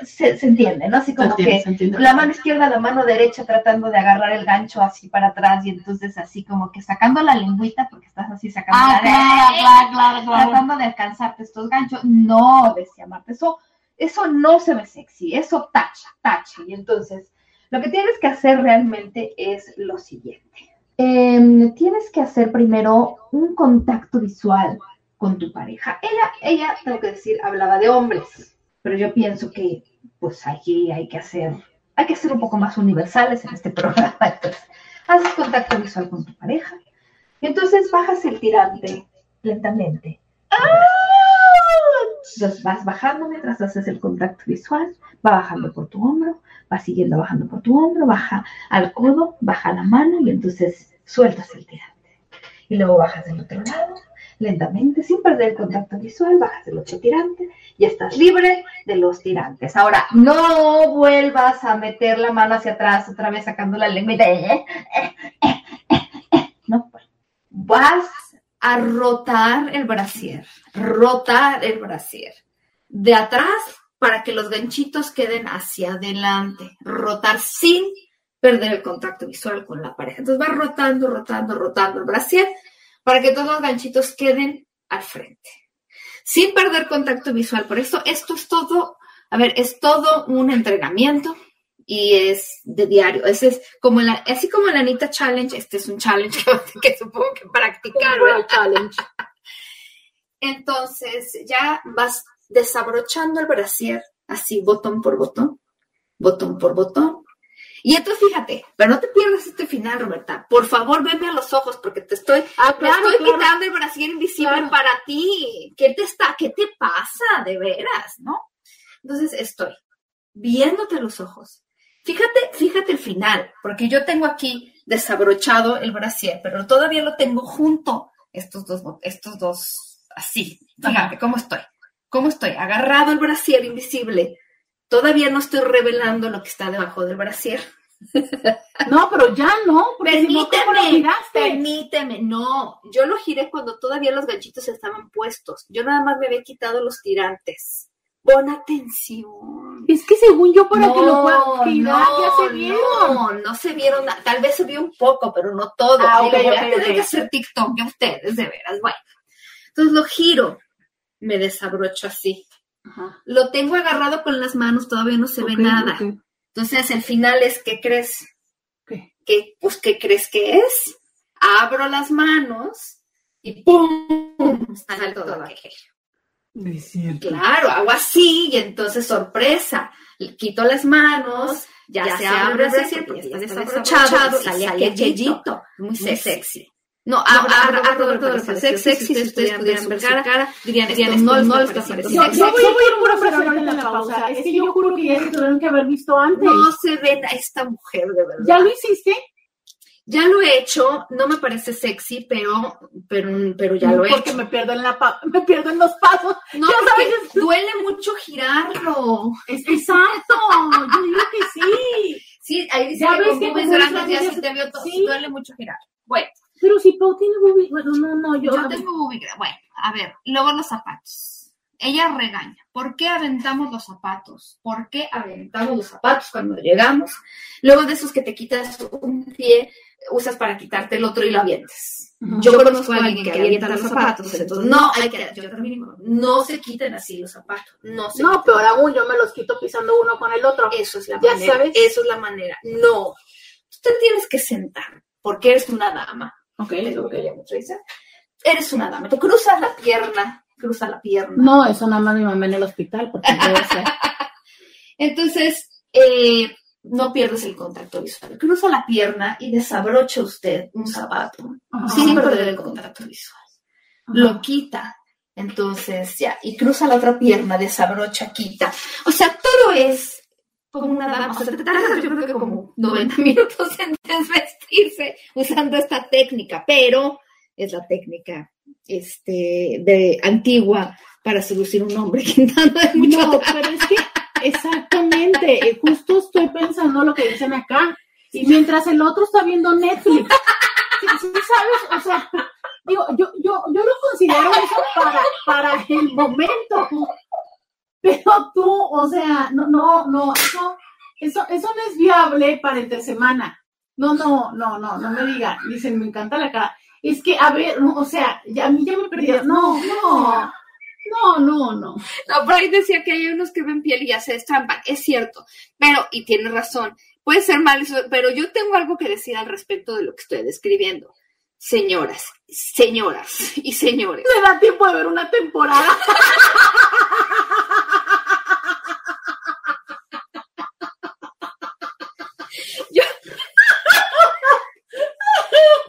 se, se, entiende, ¿no? Así como que la mano izquierda, la mano derecha tratando de agarrar el gancho así para atrás y entonces así como que sacando la lengüita porque estás así sacando ah, la claro, claro, claro, tratando de alcanzarte estos ganchos. No, decía Marta, eso eso no se ve sexy, eso tacha, tacha. Y entonces, lo que tienes que hacer realmente es lo siguiente. Eh, tienes que hacer primero un contacto visual con tu pareja. Ella, ella, tengo que decir, hablaba de hombres, pero yo pienso que pues aquí hay que hacer, hay que ser un poco más universales en este programa. Entonces, haces contacto visual con tu pareja y entonces bajas el tirante lentamente. Entonces vas bajando mientras haces el contacto visual, va bajando por tu hombro, va siguiendo bajando por tu hombro, baja al codo, baja la mano y entonces sueltas el tirante. Y luego bajas del otro lado, lentamente, sin perder el contacto visual, bajas del otro tirante y estás libre de los tirantes. Ahora, no vuelvas a meter la mano hacia atrás, otra vez sacando la lengua. No, vas a rotar el brasier, rotar el brasier de atrás para que los ganchitos queden hacia adelante, rotar sin perder el contacto visual con la pareja. Entonces va rotando, rotando, rotando el brasier para que todos los ganchitos queden al frente, sin perder contacto visual. Por eso esto es todo, a ver, es todo un entrenamiento y es de diario. Ese es como la, así como la Anita Challenge, este es un challenge que, supongo que practicar. challenge. Entonces ya vas desabrochando el brasier, así botón por botón, botón por botón. Y entonces fíjate, pero no te pierdas este final, Roberta. Por favor, venme a los ojos porque te estoy, ah, estoy quitando el brasier invisible para ti. ¿Qué te está, qué te pasa de veras, no? Entonces estoy viéndote a los ojos, Fíjate, fíjate el final, porque yo tengo aquí desabrochado el brasier, pero todavía lo tengo junto, estos dos, estos dos, así. Fíjate cómo estoy, cómo estoy, agarrado el brasier invisible. Todavía no estoy revelando lo que está debajo del brasier. No, pero ya no. Permíteme, permíteme, no. Yo lo giré cuando todavía los ganchitos estaban puestos. Yo nada más me había quitado los tirantes. Pon atención. Es que según yo, para que lo pueda girar, ya se vieron. No, no se vieron, tal vez se vio un poco, pero no todo. Ah, okay, voy a tener que hacer TikTok a ustedes, de veras. Bueno, entonces lo giro, me desabrocho así. Ajá. Lo tengo agarrado con las manos, todavía no se ve nada. Entonces, el final es, ¿qué crees? ¿Qué? ¿Qué, pues, ¿qué crees que es? Abro las manos y ¡pum! Sale todo aquello. Claro, hago así y entonces sorpresa. Quito las manos, ya, se, abre el brasier porque ya está desabrochado, sale aquel yeyito, muy sexy. No, abro, abro, todo el sexy, sexy, si ustedes pudieran ver su cara, dirían, esto no, no les está pareciendo Yo voy a ir una frase en la pausa, es que yo juro que ya se tuvieron que haber visto antes. No se ven a esta mujer, de verdad. ¿Ya lo hiciste? Ya lo he hecho, no me parece sexy, pero, pero, pero ya lo he Porque hecho. me pierdo en la pa me pierdo en los pasos. No, porque sabes, duele mucho girarlo. es exacto, yo digo que sí. Sí, ahí dice que con boobies grandes ya sí te veo todo, sí. duele mucho girar. Bueno, Pero si Pau tiene boobie, bueno, no, no, yo. yo tengo boobie gra- Bueno, a ver, luego los zapatos. Ella regaña. ¿Por qué aventamos los zapatos? ¿Por qué aventamos los zapatos cuando llegamos? Luego de esos que te quitas un pie, usas para quitarte el otro y lo avientes. Ujú. Yo conozco a alguien que avienta los zapatos, entonces no hay que, yo también no se quiten así los zapatos, no se No, peor aún, yo me los quito pisando uno con el otro. Eso es la Ya manera. sabes. Eso es la manera. No. Tú te tienes que sentar porque eres una dama. Ok, Es lo que. Eres una dama. Tú cruzas la pierna, cruza la pierna. No, eso nada más mi mamá en el hospital, porque ser. Entonces, eh, no pierdes el contacto visual. Cruza la pierna y desabrocha usted un zapato Ajá. sin perder el contacto visual. Lo quita. Entonces, ya, y cruza la otra pierna, desabrocha, quita. O sea, todo es como una dama. O sea, te tardas, yo creo que como 90 minutos en desvestirse usando esta técnica, pero es la técnica este, de antigua para seducir un hombre que no hay mucho No, pero es que exactamente, eh, justo pensando lo que dicen acá. Y mientras el otro está viendo Netflix. Sí, sí, ¿Sabes? O sea, digo, yo, yo, yo lo considero eso para, para el momento. Pero tú, o sea, no, no, no, eso, eso, eso no es viable para entre semana. No, no, no, no, no me digan. Dicen, me encanta la cara. Es que, a ver, no, o sea, ya, a mí ya me perdieron. No, no, no, no, no. No, por ahí decía que hay unos que ven piel y ya se destrampan. Es cierto, pero, y tiene razón, puede ser mal eso, pero yo tengo algo que decir al respecto de lo que estoy describiendo. señoras, señoras y señores. Me da tiempo de ver una temporada.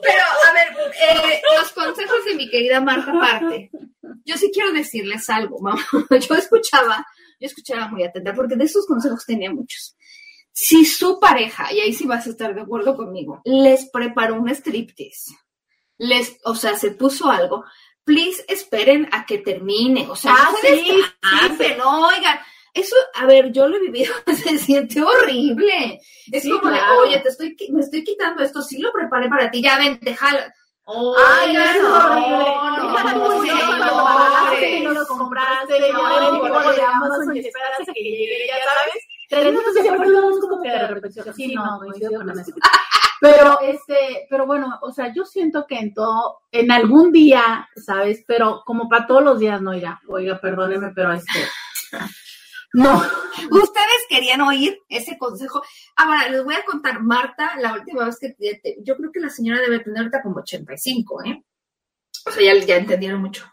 Pero, a ver, eh, los consejos de mi querida Marta Parte. Yo sí quiero decirles algo, mamá. Yo escuchaba, yo escuchaba muy atenta, porque de esos consejos tenía muchos. Si su pareja, y ahí sí vas a estar de acuerdo conmigo, les preparó un striptease, les, o sea, se puso algo, please esperen a que termine. O sea, Ah, no se sí, sí, no, oigan. Eso, a ver, yo lo he vivido, se siente horrible. Es Sí, como claro. de, oye, te estoy, me estoy quitando esto, sí lo preparé para ti, ya ven, te jala. Ay, Oigan, es no, horrible. no, no, pagaste compraste, de Amazon y esperas que llegue, ya sabes. Como que de. Sí, coincido con eso. Pero, este, pero bueno, o sea, yo siento que en todo, en algún día, ¿sabes? Pero como para todos los días, no irá. Oiga, perdóneme, pero este. No, Ustedes querían oír ese consejo. Ahora, les voy a contar, Marta, la última vez que yo creo que la señora debe tener ahorita como 85, ¿eh? O sea, ya, ya entendieron mucho.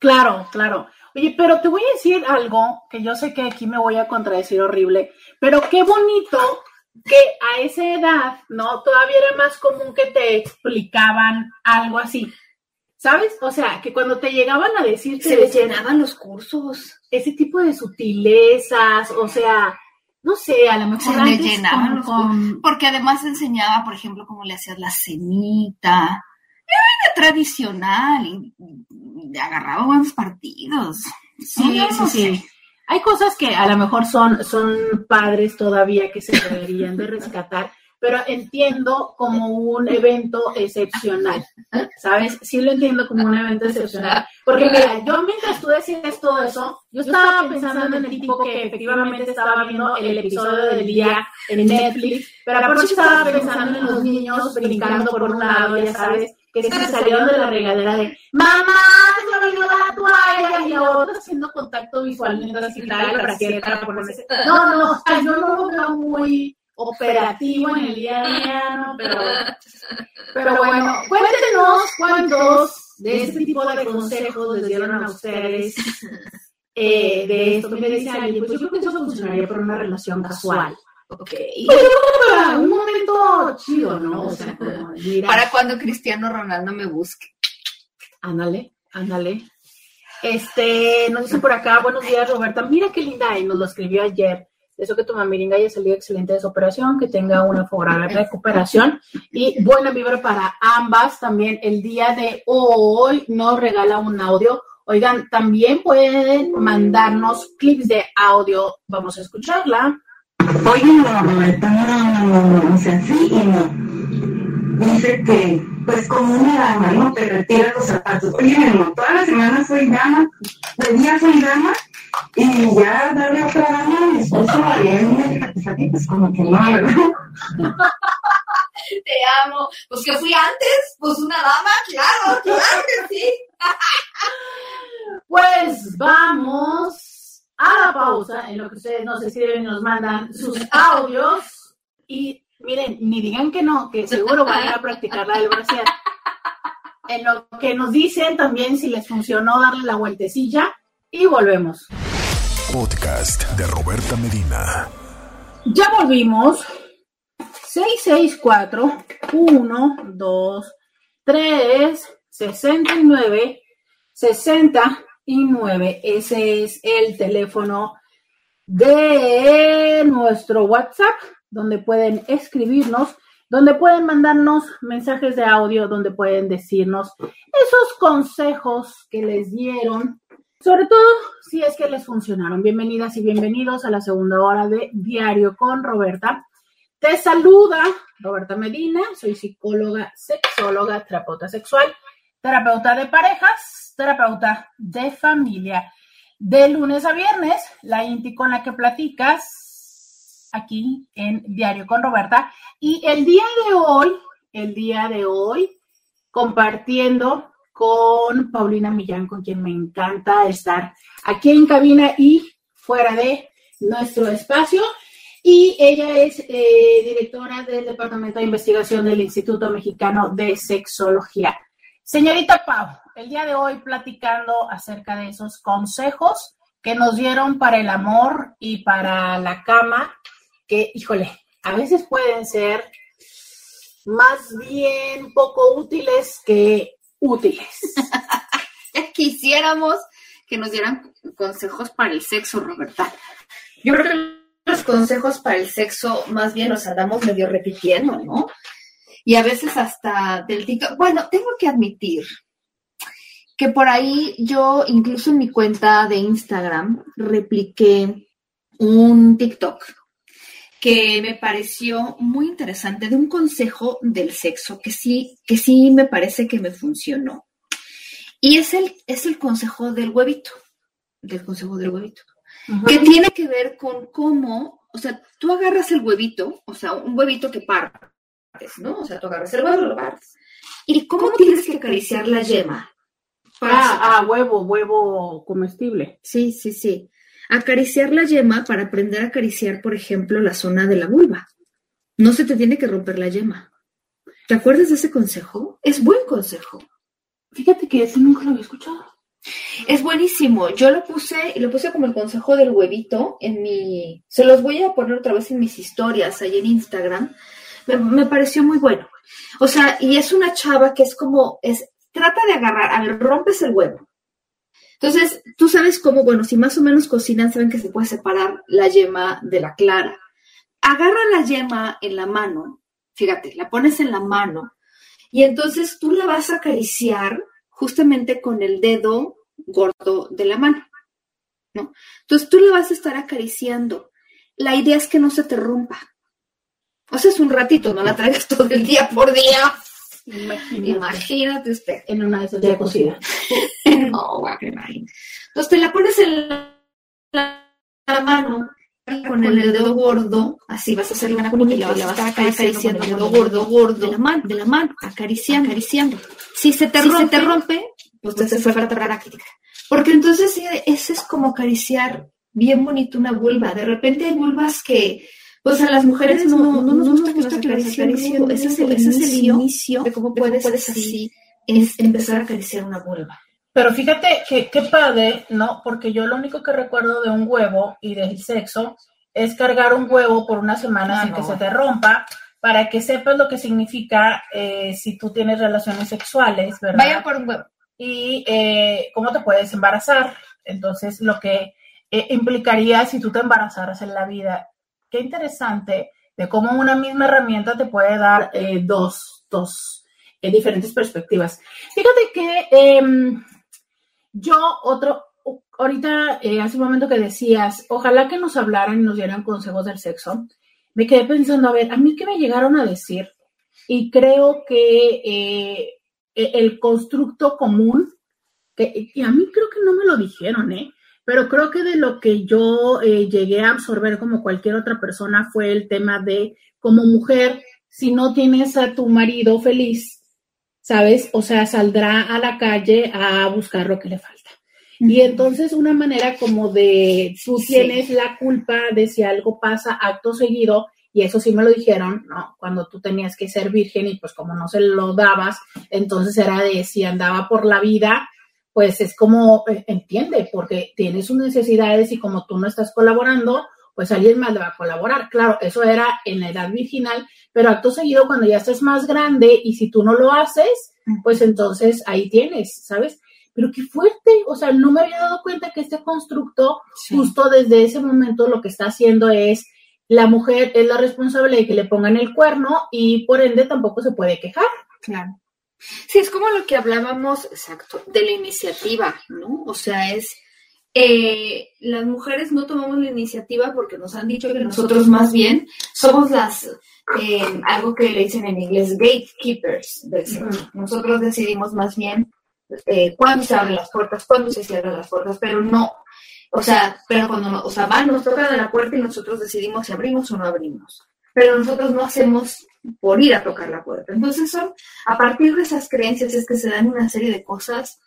Claro, claro. Oye, pero te voy a decir algo que yo sé que aquí me voy a contradecir horrible, pero qué bonito que a esa edad, ¿no? Todavía era más común que te explicaban algo así. ¿Sabes? O sea, que cuando te llegaban a decir Se les llenaban los cursos. Ese tipo de sutilezas, o sea, no sé, a lo mejor antes llenaban con- los con- Porque además enseñaba, por ejemplo, cómo le hacías la cenita. Era tradicional y, y agarraba buenos partidos. Sí, No, sí, no sí. Hay cosas que a lo mejor son, son padres todavía que se deberían de rescatar, pero entiendo como un evento excepcional, ¿sabes? Sí lo entiendo como un evento excepcional. Porque mira, yo mientras tú decías todo eso, yo estaba pensando en el tipo que efectivamente estaba viendo el episodio del día en Netflix, pero aparte estaba pensando en los niños brincando por un lado, ya sabes, que se salieron de la regadera de ¡Mamá, se me la toalla! Y la otra haciendo contacto visual mientras quitaba la bragueta para ponerse... No, no, o sea, yo no lo veo muy operativo en el día a día, ¿no? pero, pero bueno, cuéntenos cuántos de este tipo de consejos les dieron a ustedes eh, de esto. Me dice alguien, pues yo creo que eso funcionaría para una relación casual. Ok. Pues yo creo que para un momento chido, ¿no? O sea, como, mira, Para cuando Cristiano Ronaldo me busque. Ándale, ándale. Este, nos dice por acá, buenos días Roberta, mira qué linda, y nos lo escribió ayer. Eso que tu mamiringa haya salido excelente de su operación, que tenga una favorable recuperación y buena vibra para ambas. También el día de hoy nos regala un audio. Oigan, también pueden mandarnos clips de audio. Vamos a escucharla. Oye, no, no, no, no, no, o sea, sí y no. Dice que, pues como una dama, ¿no? Te retira los zapatos. Oye, no, toda la semana soy dama, de día soy dama, y ya darle a otra dama a mi esposo, y pues como que no, ¿verdad? Te amo. Pues que fui antes, pues una dama, claro, claro que sí. Pues vamos a la pausa en lo que ustedes nos escriben y nos mandan sus audios. Y miren, ni digan que no, que seguro van a ir a practicar la del brasier. En lo que nos dicen también si les funcionó darle la vueltecilla y volvemos. Podcast de Roberta Medina. Ya volvimos. 664 1 2 3 69 69. Ese es el teléfono de nuestro WhatsApp, donde pueden escribirnos, donde pueden mandarnos mensajes de audio, donde pueden decirnos esos consejos que les dieron, sobre todo si es que les funcionaron. Bienvenidas y bienvenidos a la segunda hora de Diario con Roberta. Te saluda Roberta Medina, soy psicóloga, sexóloga, terapeuta sexual, terapeuta de parejas, terapeuta de familia. De lunes a viernes, la INTI con la que platicas aquí en Diario con Roberta. Y el día de hoy, el día de hoy, compartiendo con Paulina Millán, con quien me encanta estar aquí en cabina y fuera de nuestro espacio. Y ella es eh, directora del Departamento de Investigación del Instituto Mexicano de Sexología. Señorita Pau, el día de hoy platicando acerca de esos consejos que nos dieron para el amor y para la cama, que, híjole, a veces pueden ser más bien poco útiles que útiles. ya quisiéramos que nos dieran consejos para el sexo, Roberta. Yo creo que los consejos para el sexo más bien los andamos medio repitiendo, ¿no? Y a veces hasta del TikTok. Bueno, tengo que admitir que por ahí yo, incluso en mi cuenta de Instagram, repliqué un TikTok que me pareció muy interesante de un consejo del sexo que sí, que sí me parece que me funcionó. Y es el, es el consejo del huevito, del consejo del huevito, que tiene que ver con cómo, o sea, tú agarras el huevito, o sea, un huevito que partes, ¿no? O sea, tú agarras el huevo, lo partes. ¿Y cómo tienes que acariciar la yema? Ah, ah, huevo, huevo comestible. Sí, sí, sí acariciar la yema para aprender a acariciar, por ejemplo, la zona de la vulva. No se te tiene que romper la yema. ¿Te acuerdas de ese consejo? Es buen consejo. Fíjate que ese nunca lo había escuchado. Es buenísimo. Yo lo puse, lo puse como el consejo del huevito en mi. Se los voy a poner otra vez en mis historias ahí en Instagram. Me, me pareció muy bueno. O sea, y es una chava que es como, es, trata de agarrar, a ver, rompes el huevo, entonces, tú sabes cómo, bueno, si más o menos cocinan, saben que se puede separar la yema de la clara. Agarra la yema en la mano, fíjate, la pones en la mano y entonces tú la vas a acariciar justamente con el dedo gordo de la mano, ¿no? Entonces tú la vas a estar acariciando. La idea es que no se te rompa. O sea, es un ratito, no la traigas todo el día por día. Imagínate, usted. En una de esas ya cocida. no, Entonces te la pones en la, mano con el dedo gordo, así vas a hacer una y la vas a estar acariciando con el dedo gordo, gordo, de la mano, de la mano, acariciando, acariciando. Si se te, rompe, se te rompe, pues te hace falta práctica. Porque entonces ese es como acariciar bien bonito una vulva. De repente hay vulvas que pues a las mujeres no, no, nos gusta que nos acaricien. Ese es el, ese es el inicio de cómo puedes, así es empezar a acariciar una vulva. Pero fíjate que qué padre, ¿no? Porque yo lo único que recuerdo de un huevo y del sexo es cargar un huevo por una semana sin que se te rompa para que sepas lo que significa eh, si tú tienes relaciones sexuales, ¿verdad? Vaya por un huevo. Y eh, cómo te puedes embarazar. Entonces, lo que eh, implicaría si tú te embarazaras en la vida qué interesante de cómo una misma herramienta te puede dar eh, dos, dos diferentes perspectivas. Fíjate que em, yo otro, ahorita eh, hace un momento que decías, ojalá que nos hablaran y nos dieran consejos del sexo, me quedé pensando, a ver, a mí que me llegaron a decir, y creo que e, el constructo común, que, a mí creo que no me lo dijeron, ¿eh? pero creo que de lo que yo eh, llegué a absorber como cualquier otra persona fue el tema de como mujer, si no tienes a tu marido feliz, ¿sabes? O sea, saldrá a la calle a buscar lo que le falta. Y entonces una manera como de, tú tienes la culpa de si algo pasa acto seguido, y eso sí me lo dijeron, ¿no? Cuando tú tenías que ser virgen y pues como no se lo dabas, entonces era de si andaba por la vida pues es como, eh, entiende, porque tiene sus necesidades y como tú no estás colaborando, pues alguien más le va a colaborar. Claro, eso era en la edad virginal, pero acto seguido, cuando ya estás más grande y si tú no lo haces, pues entonces ahí tienes, ¿sabes? Pero qué fuerte, o sea, no me había dado cuenta que este constructo, justo desde ese momento, lo que está haciendo es la mujer es la responsable de que le pongan el cuerno y por ende tampoco se puede quejar. Claro. Sí, es como lo que hablábamos, exacto, de la iniciativa, ¿no? O sea, es, eh, las mujeres no tomamos la iniciativa porque nos han dicho que nosotros más bien somos las, eh, algo que le dicen en inglés, gatekeepers Nosotros decidimos más bien eh, cuándo se abren las puertas, cuándo se cierran las puertas, pero no, o sea, pero cuando, o sea, van, nos tocan a la puerta y nosotros decidimos si abrimos o no abrimos. Pero nosotros no hacemos por ir a tocar la puerta. Entonces son, a partir de esas creencias es que se dan una serie de cosas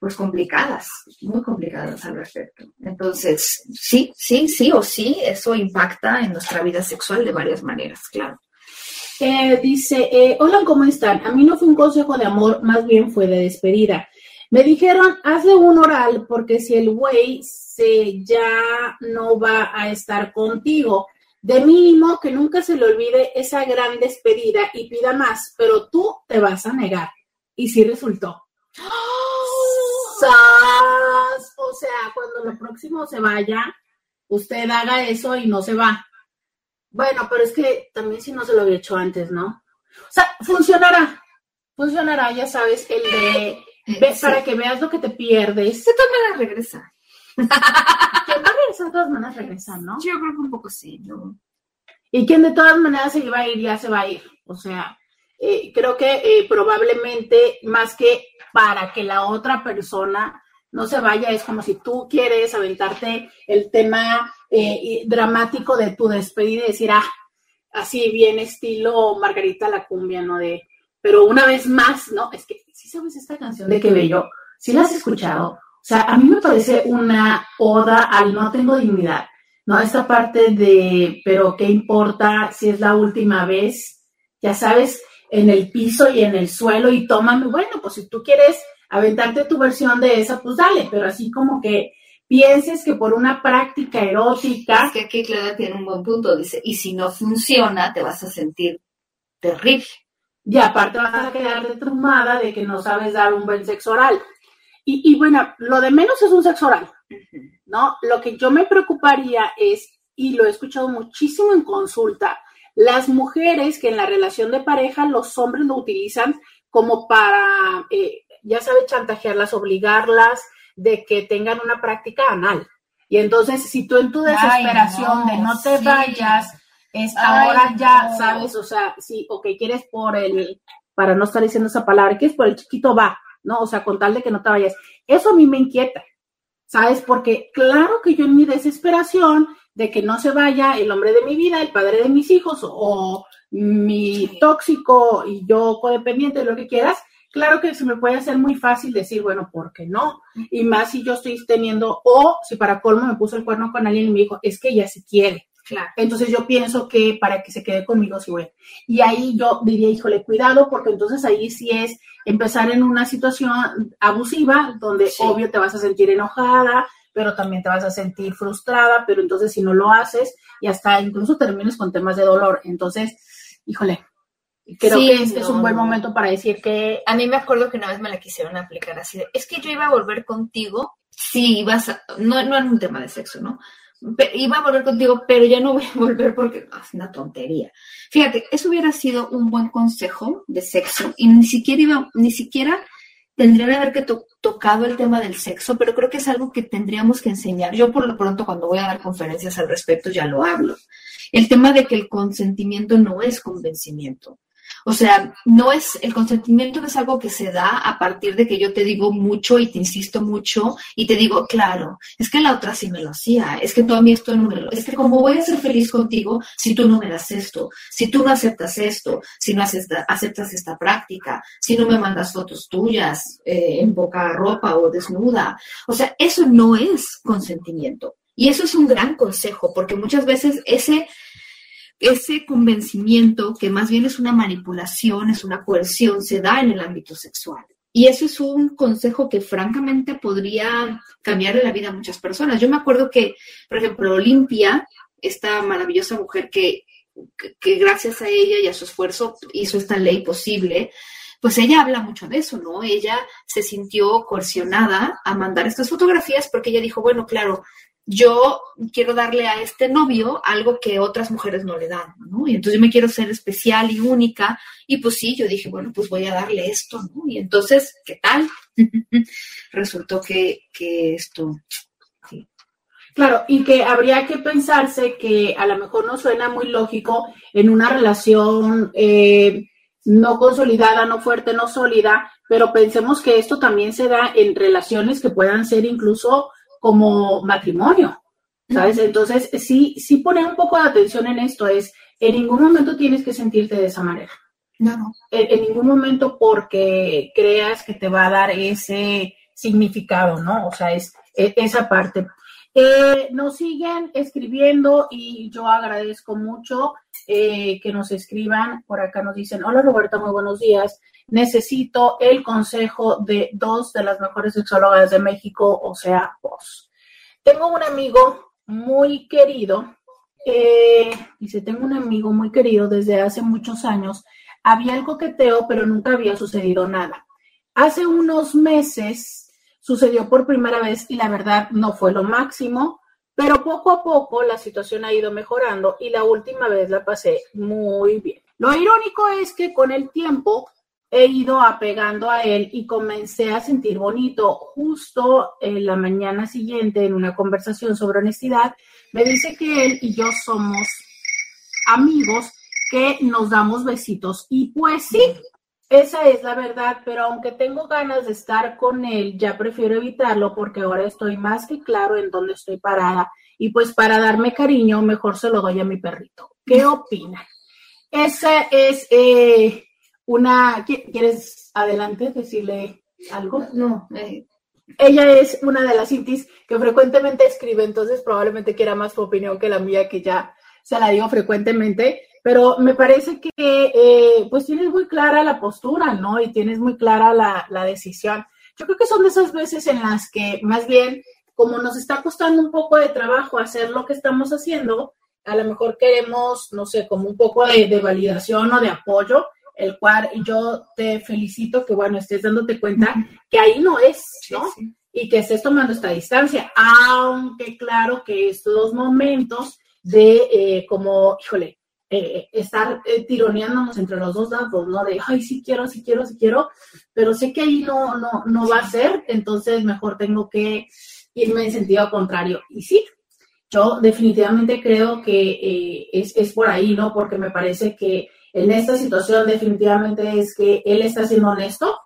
pues complicadas, muy complicadas al respecto. Entonces, sí, sí, sí o sí, eso impacta en nuestra vida sexual de varias maneras, claro. Eh, dice, eh, hola, ¿cómo están? A mí no fue un consejo de amor, más bien fue de despedida. Me dijeron, hazle un oral porque si el güey se ya no va a estar contigo, de mínimo que nunca se le olvide esa gran despedida y pida más, pero tú te vas a negar. Y sí resultó. O sea, cuando lo próximo se vaya, usted haga eso y no se va. Bueno, pero es que también si no se lo había hecho antes, ¿no? O sea, funcionará. Funcionará, ya sabes, el de ve- Sí. para que veas lo que te pierdes. De todas maneras regresa. Quien va a regresar de todas maneras regresa, ¿no? Yo creo que un poco sí, ¿no? Y quien de todas maneras se iba a ir, ya se va a ir. O sea, eh, creo que eh, probablemente más que para que la otra persona no se vaya, es como si tú quieres aventarte el tema eh, dramático de tu despedida y decir, ah, así bien estilo Margarita la cumbia, ¿no? De, pero una vez más, ¿no? Es que, si sabes esta canción de Qué Bello? Si la has escuchado? O sea, a mí me parece una oda al no tengo dignidad. ¿no? Esta parte de, pero qué importa si es la última vez, ya sabes, en el piso y en el suelo y tómame, bueno, pues si tú quieres aventarte tu versión de esa, pues dale, pero así como que pienses que por una práctica erótica, Es que aquí Clara tiene un buen punto, dice, y si no funciona, te vas a sentir terrible. y aparte vas a quedar de traumada de que no sabes dar un buen sexo oral. Y, y bueno, lo de menos es un sexo oral. ¿no? Lo que yo me preocuparía es, y lo he escuchado muchísimo en consulta, las mujeres que en la relación de pareja los hombres lo utilizan como para, eh, ya sabe, chantajearlas, obligarlas de que tengan una práctica anal. Y entonces, si tú en tu Ay, desesperación no, de no te sí. vayas, es Ay, ahora ya, no. ¿sabes? O sea, sí, o que quieres por el, para no estar diciendo esa palabra, quieres por el chiquito va, ¿no? O sea, con tal de que no te vayas. Eso a mí me inquieta. ¿sabes? Porque claro que yo en mi desesperación de que no se vaya el hombre de mi vida, el padre de mis hijos o mi tóxico y yo codependiente, lo que quieras, claro que se me puede hacer muy fácil decir, bueno, ¿por qué no? Y más si yo estoy teniendo, o si para colmo me puso el cuerno con alguien y me dijo, es que ella sí quiere. Claro. Entonces yo pienso que para que se quede conmigo sí voy. Y ahí yo diría, híjole, cuidado, porque entonces ahí sí es empezar en una situación abusiva, donde Sí. obvio te vas a sentir enojada, pero también te vas a sentir frustrada, pero entonces si no lo haces, y hasta incluso termines con temas de dolor. Entonces, híjole, creo Sí, que este es un buen momento para decir que A mí me acuerdo que una vez me la quisieron aplicar así de, es que yo iba a volver contigo, sí, ibas a, no, no era un tema de sexo, ¿no? Pe- iba a volver contigo, pero ya no voy a volver porque ah, es una tontería. Fíjate, eso hubiera sido un buen consejo de sexo y ni siquiera iba, ni siquiera tendría que haber tocado el tema del sexo, pero creo que es algo que tendríamos que enseñar. Yo por lo pronto cuando voy a dar conferencias al respecto ya lo hablo. El tema de que el consentimiento no es convencimiento. O sea, no es, el consentimiento no es algo que se da a partir de que yo te digo mucho y te insisto mucho y te digo, claro, es que la otra sí me lo hacía, es que tú a mí esto no me lo, es que como voy a ser feliz contigo si tú no me das esto, si tú no aceptas esto, si no acepta- aceptas esta práctica, si no me mandas fotos tuyas eh, en poca ropa o desnuda. O sea, eso no es consentimiento. Y eso es un gran consejo, porque muchas veces ese ese convencimiento, que más bien es una manipulación, es una coerción, se da en el ámbito sexual. Y eso es un consejo que francamente podría cambiarle la vida a muchas personas. Yo me acuerdo que, por ejemplo, Olimpia, esta maravillosa mujer que, que, que gracias a ella y a su esfuerzo hizo esta ley posible, pues ella habla mucho de eso, ¿no? Ella se sintió coercionada a mandar estas fotografías porque ella dijo, bueno, claro, yo quiero darle a este novio algo que otras mujeres no le dan, ¿no? Y entonces yo me quiero ser especial y única. Y pues sí, yo dije, bueno, pues voy a darle esto, ¿no? Y entonces, ¿qué tal? Resultó que, que esto, Claro, y que habría que pensarse que a lo mejor no suena muy lógico en una relación eh, no consolidada, no fuerte, no sólida, pero pensemos que esto también se da en relaciones que puedan ser incluso como matrimonio, ¿sabes? Entonces, sí, sí poner un poco de atención en esto es, en ningún momento tienes que sentirte de esa manera. no, no. En, en ningún momento porque creas que te va a dar ese significado, ¿no? O sea, es, es esa parte. Eh, nos siguen escribiendo y yo agradezco mucho eh, que nos escriban. Por acá nos dicen, hola Roberta, muy buenos días. Necesito el consejo de dos de las mejores sexólogas de México, o sea, vos. Tengo un amigo muy querido, eh, dice, tengo un amigo muy querido desde hace muchos años. Había el coqueteo, pero nunca había sucedido nada. Hace unos meses sucedió por primera vez y la verdad no fue lo máximo, pero poco a poco la situación ha ido mejorando y la última vez la pasé muy bien. Lo irónico es que con el tiempo he ido apegando a él y comencé a sentir bonito. Justo en la mañana siguiente, en una conversación sobre honestidad, me dice que él y yo somos amigos que nos damos besitos. Y pues sí, esa es la verdad, pero aunque tengo ganas de estar con él, ya prefiero evitarlo porque ahora estoy más que claro en dónde estoy parada. Y pues para darme cariño, mejor se lo doy a mi perrito. ¿Qué opinan? Esa es eh, una... ¿Quieres adelante decirle algo? No. Eh. Ella es una de las intis que frecuentemente escribe, entonces probablemente quiera más su opinión que la mía, que ya se la digo frecuentemente pero me parece que eh, pues tienes muy clara la postura, ¿no? Y tienes muy clara la, la, decisión. Yo creo que son de esas veces en las que más bien, como nos está costando un poco de trabajo hacer lo que estamos haciendo, a lo mejor queremos, no sé, como un poco de, de validación o de apoyo, el cual yo te felicito que, bueno, estés dándote cuenta que ahí no es, ¿no? Y que estés tomando esta distancia, aunque claro que estos momentos de eh, como, híjole, eh, estar eh, tironeándonos entre los dos lados, ¿no? De, ay, sí quiero, sí quiero, sí quiero, pero sé que ahí no, no, no va a ser, entonces mejor tengo que irme en sentido contrario. Y sí, yo definitivamente creo que es, es, por ahí, ¿no? Porque me parece que en esta situación definitivamente es que él está siendo honesto.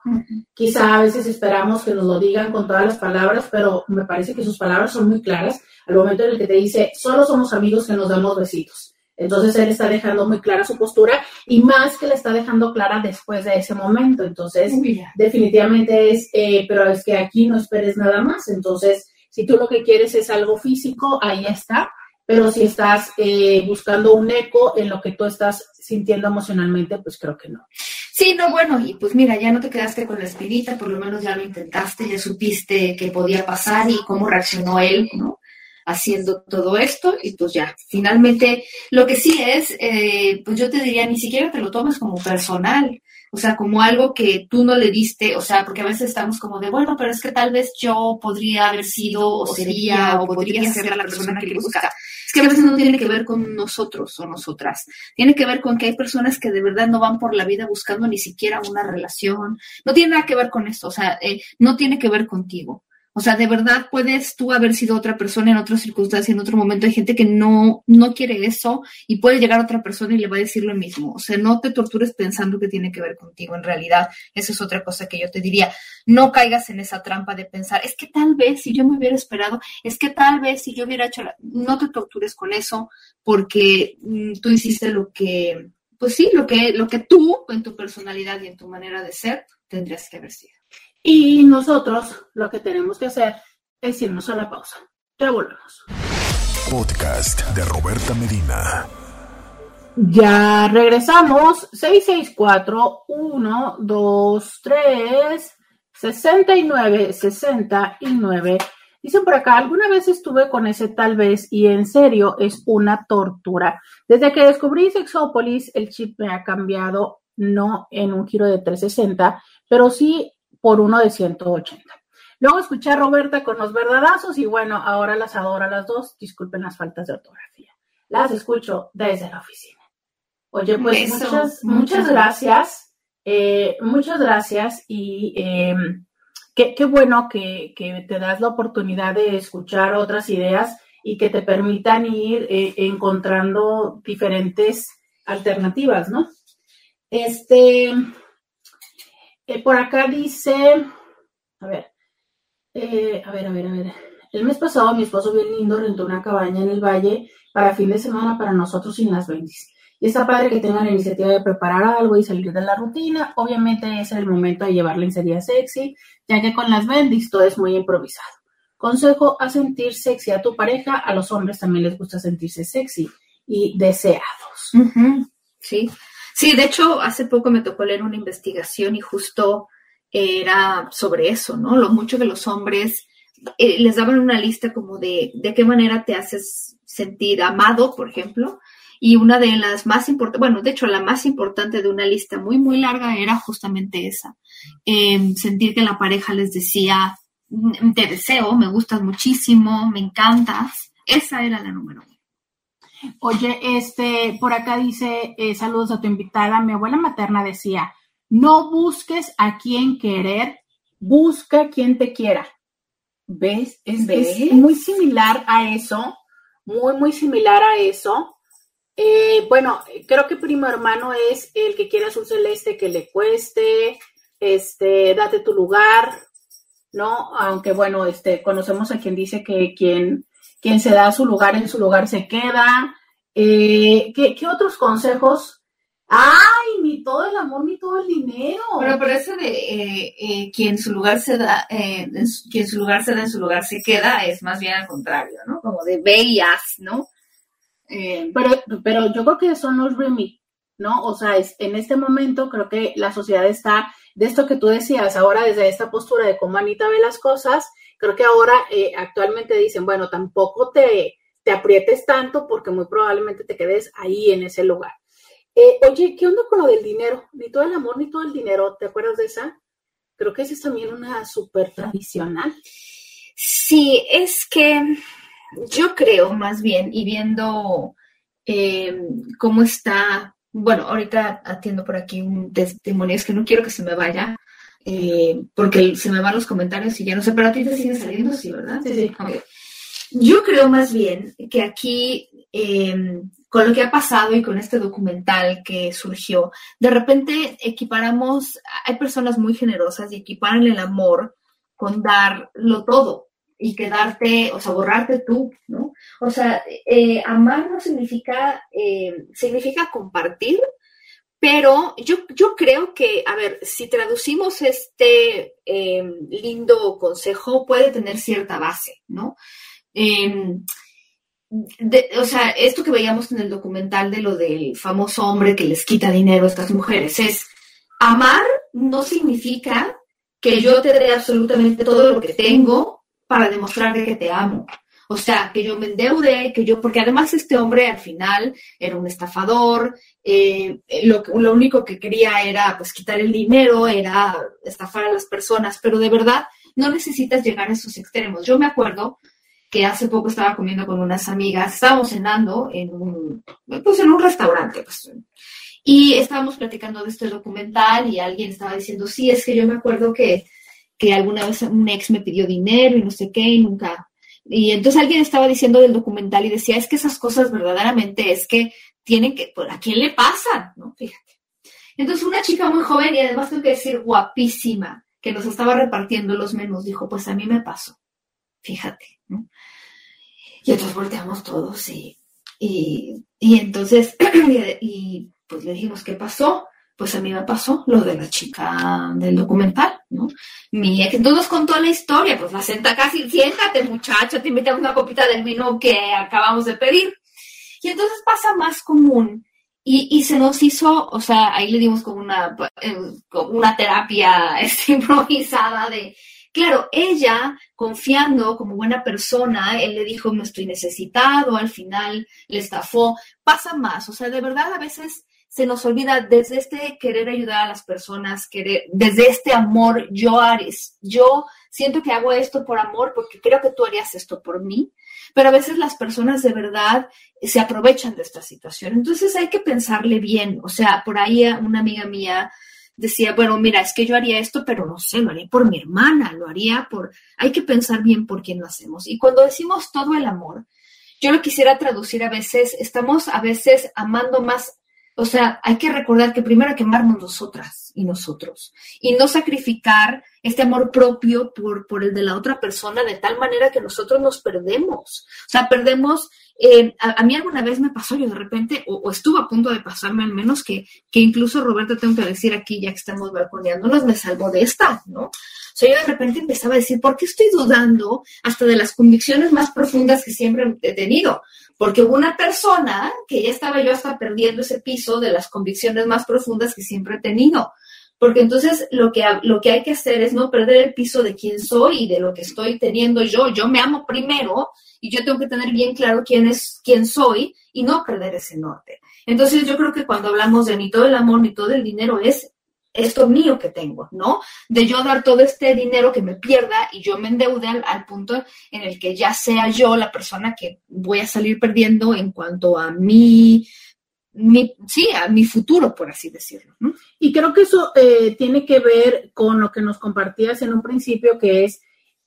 Quizá a veces esperamos que nos lo digan con todas las palabras, pero me parece que sus palabras son muy claras al momento en el que te dice, solo somos amigos que nos damos besitos entonces él está dejando muy clara su postura y más que la está dejando clara después de ese momento. Entonces, definitivamente es, eh, pero es que aquí no esperes nada más. Entonces, si tú lo que quieres es algo físico, ahí está. Pero si estás eh, buscando un eco en lo que tú estás sintiendo emocionalmente, pues creo que no. Sí, no, bueno, y pues mira, ya no te quedaste con la espinita, por lo menos ya lo intentaste, ya supiste qué podía pasar y cómo reaccionó él, ¿no? haciendo todo esto y pues ya, finalmente lo que sí es, eh, pues yo te diría, ni siquiera te lo tomes como personal, o sea, como algo que tú no le diste, o sea, porque a veces estamos como de, bueno, pero es que tal vez yo podría haber sido o sería o podría ser la persona que le busca. Es que a veces no tiene que ver con nosotros o nosotras, tiene que ver con que hay personas que de verdad no van por la vida buscando ni siquiera una relación, no tiene nada que ver con esto, o sea, eh, no tiene que ver contigo. O sea, de verdad puedes tú haber sido otra persona en otra circunstancia, en otro momento. Hay gente que no, no quiere eso y puede llegar otra persona y le va a decir lo mismo. O sea, no te tortures pensando que tiene que ver contigo. En realidad, esa es otra cosa que yo te diría. No caigas en esa trampa de pensar, es que tal vez si yo me hubiera esperado, es que tal vez si yo hubiera hecho, no te tortures con eso porque mm, tú hiciste lo que, pues sí, lo que, lo que tú en tu personalidad y en tu manera de ser tendrías que haber sido. Y nosotros lo que tenemos que hacer es irnos a la pausa. Ya volvemos. Podcast de Roberta Medina. Ya regresamos. 664-123-69-69. Dicen por acá, alguna vez estuve con ese tal vez y en serio es una tortura. Desde que descubrí Sexópolis, el chip me ha cambiado, no en un giro de 360, pero sí por uno de 180. Luego escuché a Roberta con los verdadazos y bueno, ahora las adoro a las dos. Disculpen las faltas de ortografía. Las escucho desde la oficina. Oye, pues muchas, muchas gracias. Eh, muchas gracias y em, qué, bueno que, te das la oportunidad de escuchar otras ideas y que te permitan ir eh, encontrando diferentes alternativas, ¿no? Este, eh, por acá dice, a ver, eh, a ver, a ver, a ver. El mes pasado mi esposo bien lindo rentó una cabaña en el valle para fin de semana para nosotros sin las bendis. Y está padre que tengan la iniciativa de preparar algo y salir de la rutina. Obviamente es el momento de llevar lencería sexy, ya que con las bendis todo es muy improvisado. Consejo a sentir sexy a tu pareja. A los hombres también les gusta sentirse sexy y deseados. Sí, sí, de hecho, hace poco me tocó leer una investigación y justo era sobre eso, ¿no? Lo mucho que los hombres eh, les daban una lista como de de qué manera te haces sentir amado, por ejemplo, y una de las más importantes, bueno, de hecho la más importante de una lista muy, muy larga era justamente esa, em, sentir que la pareja les decía, mm, te deseo, me gustas muchísimo, me encantas, esa era la número uno. Oye, este, por acá dice, eh, saludos a tu invitada, mi abuela materna decía, no busques a quien querer, busca quien te quiera. ¿Ves? Es, es muy similar a eso, muy, muy similar a eso. Eh, bueno, creo que primo hermano es el que quiere azul celeste que le cueste, este, date tu lugar, ¿no? Aunque bueno, este, conocemos a quien dice que quien, quien se da su lugar en su lugar se queda. Eh, ¿qué, ¿qué, otros consejos? ¡Ay! Ni todo el amor, ni todo el dinero. Pero, pero eso de eh, eh, quien su lugar se da, quien su lugar se da en su lugar se queda, es más bien al contrario, ¿no? Como de haz, ¿no? Pero, pero yo creo que son los remi, ¿no? O sea, es, en este momento creo que la sociedad está, de esto que tú decías, ahora desde esta postura de cómo Anita ve las cosas, creo que ahora eh, actualmente dicen, bueno, tampoco te, te aprietes tanto porque muy probablemente te quedes ahí en ese lugar. Eh, oye, ¿qué onda con lo del dinero? Ni todo el amor, ni todo el dinero. ¿Te acuerdas de esa? Creo que esa es también una súper tradicional. Sí, es que yo creo más bien, y viendo eh, cómo está, bueno, ahorita atiendo por aquí un testimonio, es que no quiero que se me vaya, eh, porque se me van los comentarios y ya no sé, pero a ti te sigue saliendo, sí, ¿verdad? Sí, sí. Okay. Yo creo más bien que aquí, eh, con lo que ha pasado y con este documental que surgió, de repente equiparamos, hay personas muy generosas y equiparan el amor con darlo todo y quedarte, o sea, borrarte tú, ¿no? O sea, eh, amar no significa, eh, significa compartir, pero yo, yo creo que, a ver, si traducimos este eh, lindo consejo, puede tener cierta base, ¿no? De, o sea, esto que veíamos en el documental de lo del famoso hombre que les quita dinero a estas mujeres es, amar no significa que yo te dé absolutamente todo lo que tengo para demostrarte que te amo. O sea, que yo me endeude, que yo, porque además este hombre al final era un estafador, eh, lo, lo único que quería era pues quitar el dinero, era estafar a las personas, pero de verdad no necesitas llegar a esos extremos. Yo me acuerdo que hace poco estaba comiendo con unas amigas, estábamos cenando en un, pues en un restaurante, pues, y estábamos platicando de este documental y alguien estaba diciendo, sí, es que yo me acuerdo que, que alguna vez un ex me pidió dinero y no sé qué, y nunca. Y entonces alguien estaba diciendo del documental y decía, es que esas cosas verdaderamente es que tienen que, pues, ¿a quién le pasa? ¿No? Fíjate. Entonces una chica muy joven y además tengo que decir guapísima, que nos estaba repartiendo los menús, dijo, pues a mí me pasó. Fíjate, ¿no? Y entonces volteamos todos y, y, y entonces, y, pues le dijimos, ¿qué pasó? Pues a mí me pasó lo de la chica del documental, ¿no? Mi ex, entonces nos contó la historia, pues la senta casi, siéntate muchacho, te invitamos una copita del vino que acabamos de pedir. Y entonces pasa más común y, y, se nos hizo, o sea, ahí le dimos como una, como una terapia este, improvisada de, Claro, ella, confiando como buena persona, él le dijo, no estoy necesitado, al final le estafó. Pasa más, o sea, de verdad a veces se nos olvida desde este querer ayudar a las personas, querer, desde este amor, yo hares, yo siento que hago esto por amor porque creo que tú harías esto por mí, pero a veces las personas de verdad se aprovechan de esta situación. Entonces hay que pensarle bien, o sea, por ahí una amiga mía decía, bueno, mira, es que yo haría esto, pero no sé, lo haría por mi hermana, lo haría por, hay que pensar bien por quién lo hacemos. Y cuando decimos todo el amor, yo lo quisiera traducir a veces, estamos a veces amando más, o sea, hay que recordar que primero hay que amarnos nosotras y nosotros, y no sacrificar este amor propio por, por el de la otra persona de tal manera que nosotros nos perdemos. O sea, perdemos eh, a, a, mí alguna vez me pasó, yo de repente, o, o, estuvo a punto de pasarme al menos, que, que incluso Roberto, tengo que decir aquí, ya que estamos balconeándonos, me salvó de esta, ¿no? Sea, yo de repente empezaba a decir, ¿por qué estoy dudando hasta de las convicciones más profundas que siempre he tenido? Porque hubo una persona que ya estaba yo hasta perdiendo ese piso de las convicciones más profundas que siempre he tenido. Porque entonces lo que, lo que hay que hacer es no perder el piso de quién soy y de lo que estoy teniendo yo. Yo me amo primero y yo tengo que tener bien claro quién es, quién soy y no perder ese norte. Entonces yo creo que cuando hablamos de ni todo el amor ni todo el dinero es esto mío que tengo, ¿no? De yo dar todo este dinero que me pierda y yo me endeude al, punto en el que ya sea yo la persona que voy a salir perdiendo en cuanto a mi, mi sí, a mi futuro, por así decirlo. Y creo que eso eh, tiene que ver con lo que nos compartías en un principio, que es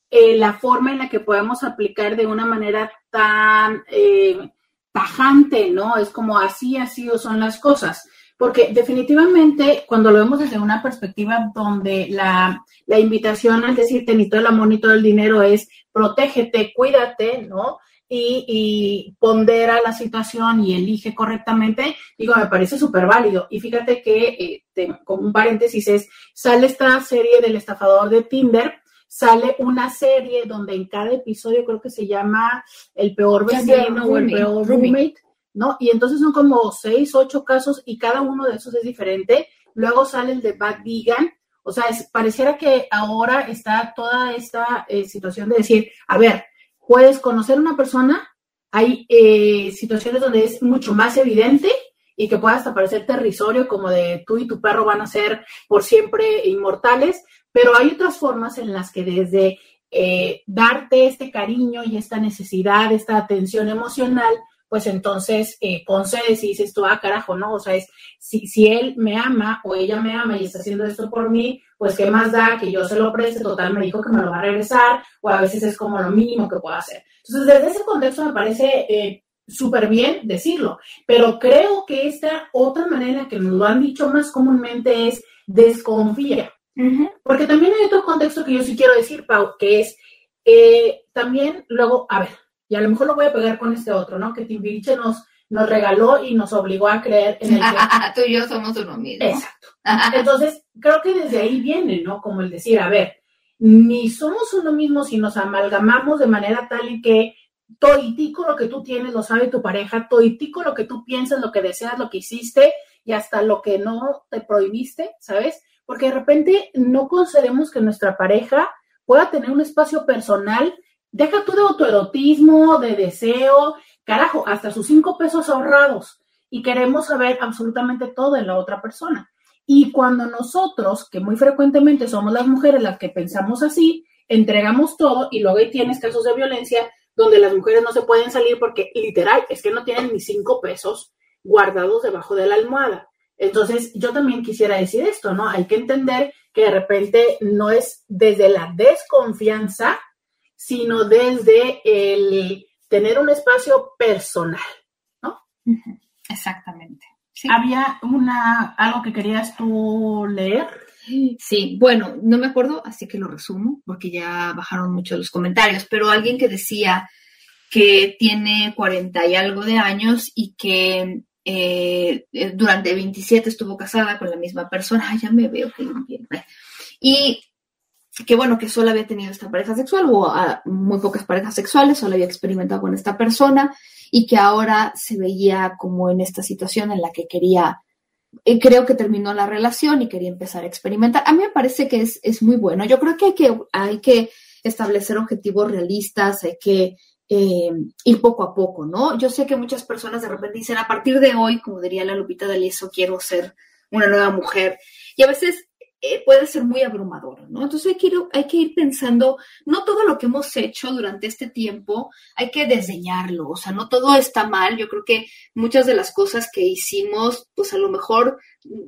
eh, la forma en la que podemos aplicar de una manera tan eh, tajante, ¿no? Es como así, así o son las cosas. Porque definitivamente cuando lo vemos desde una perspectiva donde la, invitación al decirte ni todo el amor ni todo el dinero es protégete, cuídate, ¿no? Y, y, pondera la situación y elige correctamente, digo, me parece súper válido. Y fíjate que, eh, como un paréntesis, es, sale esta serie del estafador de Tinder, sale una serie donde en cada episodio creo que se llama El peor vecino o El peor roommate, ¿no? Y entonces son como seis, ocho casos y cada uno de esos es diferente. Luego sale el de Bad Vegan. O sea, pareciera que ahora está toda esta eh, situación de decir, a ver, puedes conocer a una persona, hay eh, situaciones donde es mucho más evidente y que pueda hasta parecer terrisorio, como de tú y tu perro van a ser por siempre inmortales, pero hay otras formas en las que desde eh, darte este cariño y esta necesidad, esta atención emocional, pues entonces eh, concedes y dices tú, ah, carajo, ¿no? O sea, es, si, si él me ama o ella me ama y está haciendo esto por mí, pues qué más da que yo se lo preste, total, me dijo que me lo va a regresar, o a veces es como lo mínimo que puedo hacer. Entonces, desde ese contexto me parece eh, súper bien decirlo, pero creo que esta otra manera que nos lo han dicho más comúnmente es desconfía. Porque también hay otro contexto que yo sí quiero decir, Pau, que es eh, también luego, a ver, y a lo mejor lo voy a pegar con este otro, ¿no? Que Timbiriche nos, nos regaló y nos obligó a creer en el que... Tú y yo somos uno mismo. Exacto. Entonces, creo que desde ahí viene, ¿no? Como el decir, a ver, ni somos uno mismo si nos amalgamamos de manera tal y que toitico lo que tú tienes lo sabe tu pareja, toitico lo que tú piensas, lo que deseas, lo que hiciste y hasta lo que no te prohibiste, ¿sabes? porque de repente no concedemos que nuestra pareja pueda tener un espacio personal, deja tú de autoerotismo, de deseo, carajo, hasta sus cinco pesos ahorrados y queremos saber absolutamente todo de la otra persona. Y cuando nosotros, que muy frecuentemente somos las mujeres las que pensamos así, entregamos todo y luego ahí tienes casos de violencia donde las mujeres no se pueden salir porque literal es que no tienen ni cinco pesos guardados debajo de la almohada. Entonces, yo también quisiera decir esto, ¿no? Hay que entender que de repente no es desde la desconfianza, sino desde el tener un espacio personal, ¿no? Exactamente. ¿Había una, algo que querías tú leer? Sí, bueno, no me acuerdo, así que lo resumo, porque ya bajaron muchos los comentarios, pero alguien que decía que tiene 40 y algo de años y que eh, durante 27 estuvo casada con la misma persona, ya me veo que bien. Y que bueno, que solo había tenido esta pareja sexual o muy pocas parejas sexuales, solo había experimentado con esta persona y que ahora se veía como en esta situación en la que quería, eh, creo que terminó la relación y quería empezar a experimentar. A mí me parece que es, es muy bueno. Yo creo que hay que, hay que establecer objetivos realistas, hay que eh, ir poco a poco, ¿no? Yo sé que muchas personas de repente dicen, a partir de hoy, como diría la Lupita D'Alieso, quiero ser una nueva mujer. Y a veces eh, puede ser muy abrumador, ¿no? Entonces hay que, ir, hay que ir pensando, no todo lo que hemos hecho durante este tiempo hay que desdeñarlo, o sea, no todo está mal, yo creo que muchas de las cosas que hicimos, pues a lo mejor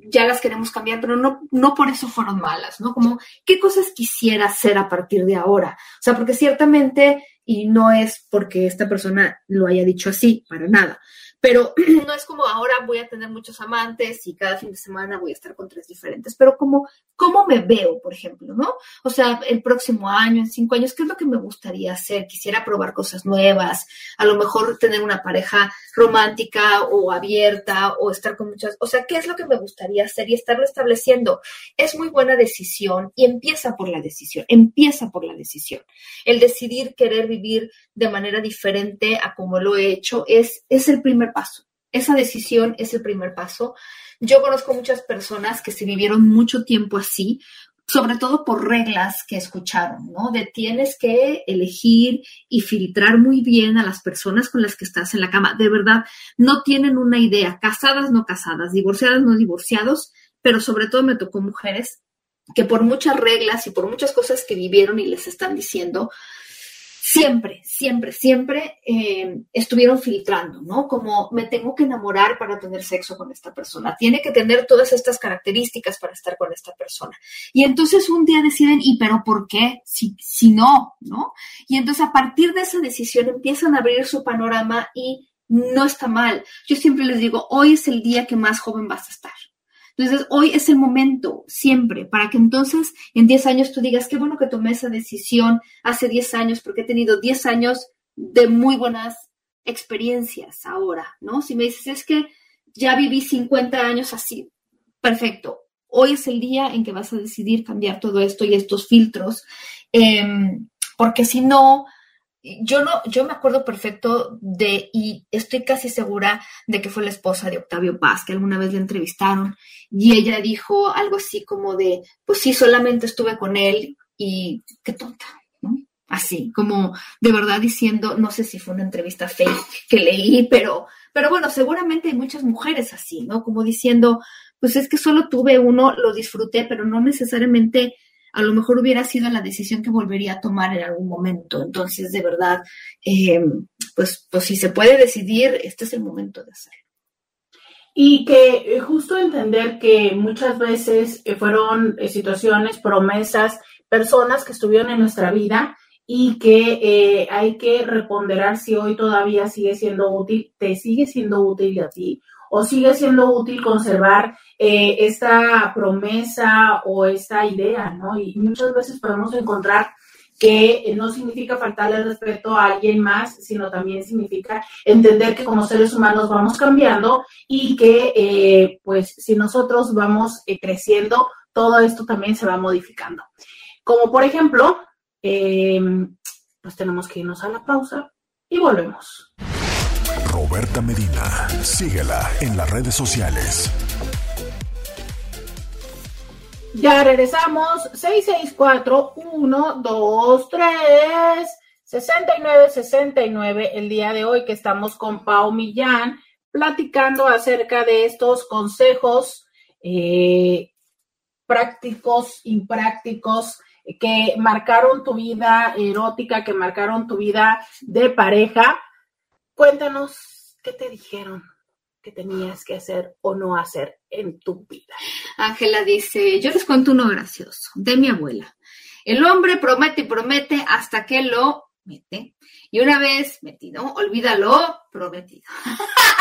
ya las queremos cambiar, pero no, no por eso fueron malas, ¿no? Como, ¿qué cosas quisiera hacer a partir de ahora? O sea, porque ciertamente, y no es porque esta persona lo haya dicho así, para nada, pero no es como ahora voy a tener muchos amantes y cada fin de semana voy a estar con tres diferentes, pero como, ¿cómo me veo, por ejemplo, no? O sea, el próximo año, en cinco años, ¿qué es lo que me gustaría hacer? Quisiera probar cosas nuevas, a lo mejor tener una pareja romántica o abierta o estar con muchas, o sea, ¿qué es lo que me gustaría hacer y estarlo estableciendo? Es muy buena decisión y empieza por la decisión, empieza por la decisión. El decidir querer vivir de manera diferente a como lo he hecho es, es el primer paso. Esa decisión es el primer paso. Yo conozco muchas personas que se vivieron mucho tiempo así, sobre todo por reglas que escucharon, ¿no? De tienes que elegir y filtrar muy bien a las personas con las que estás en la cama. De verdad, no tienen una idea, casadas, no casadas, divorciadas, no divorciados, pero sobre todo me tocó mujeres que por muchas reglas y por muchas cosas que vivieron y les están diciendo, siempre, siempre, siempre eh, estuvieron filtrando, ¿no? Como me tengo que enamorar para tener sexo con esta persona, tiene que tener todas estas características para estar con esta persona. Y entonces un día deciden, ¿y pero por qué? Si, si no, ¿no? Y entonces a partir de esa decisión empiezan a abrir su panorama y no está mal. Yo siempre les digo, hoy es el día que más joven vas a estar. Entonces, hoy es el momento, siempre, para que entonces en 10 años tú digas, qué bueno que tomé esa decisión hace 10 años, porque he tenido 10 años de muy buenas experiencias ahora, ¿no? Si me dices, es que ya viví 50 años así, perfecto. Hoy es el día en que vas a decidir cambiar todo esto y estos filtros, em, porque si no, yo no, yo me acuerdo perfecto de, y estoy casi segura de que fue la esposa de Octavio Paz, que alguna vez le entrevistaron, y ella dijo algo así como de, pues sí, solamente estuve con él y qué tonta, ¿no? Así, como de verdad diciendo, no sé si fue una entrevista fake que leí, pero, pero bueno, seguramente hay muchas mujeres así, ¿no? Como diciendo, pues es que solo tuve uno, lo disfruté, pero no necesariamente a lo mejor hubiera sido la decisión que volvería a tomar en algún momento. Entonces, de verdad, eh, pues, pues si se puede decidir, este es el momento de hacerlo. Y que eh, justo entender que muchas veces eh, fueron situaciones, promesas, personas que estuvieron en nuestra vida y que hay que reponderar si hoy todavía sigue siendo útil, te sigue siendo útil a ti o sigue siendo útil conservar eh, esta promesa o esta idea, ¿no? Y muchas veces podemos encontrar que no significa faltarle respeto a alguien más, sino también significa entender que como seres humanos vamos cambiando y que eh, pues si nosotros vamos eh, creciendo, todo esto también se va modificando. Como por ejemplo, pues tenemos que irnos a la pausa y volvemos. Roberta Medina. Síguela en las redes sociales. Ya regresamos. 664-123-6969. El día de hoy que estamos con Pau Millán platicando acerca de estos consejos eh, prácticos, imprácticos que marcaron tu vida erótica, que marcaron tu vida de pareja. Cuéntanos qué te dijeron que tenías que hacer o no hacer en tu vida. Ángela dice, yo les cuento uno gracioso de mi abuela. El hombre promete y promete hasta que lo mete. Y una vez metido, olvídalo prometido.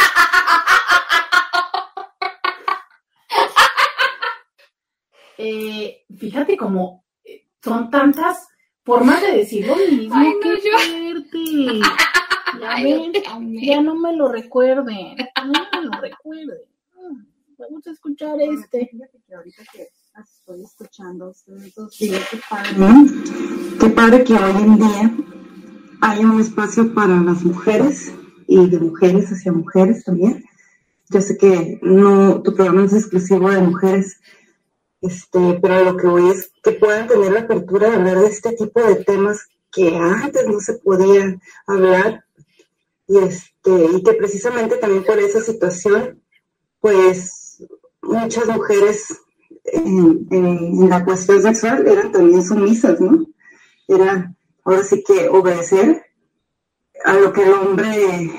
Eh, fíjate cómo eh, son tantas formas de decir lo mismo. Ay, Ya, no me lo recuerden, no me lo recuerden. Vamos a escuchar este. que ahorita que estoy escuchando qué padre. Qué padre que hoy en día hay un espacio para las mujeres y de mujeres hacia mujeres también. Yo sé que no, tu programa es exclusivo de mujeres, este, pero lo que voy es que puedan tener la apertura de hablar de este tipo de temas que antes no se podían hablar y, este, y que precisamente también por esa situación, pues muchas mujeres en, la cuestión sexual eran también sumisas, ¿no? Era ahora sí que obedecer a lo que el hombre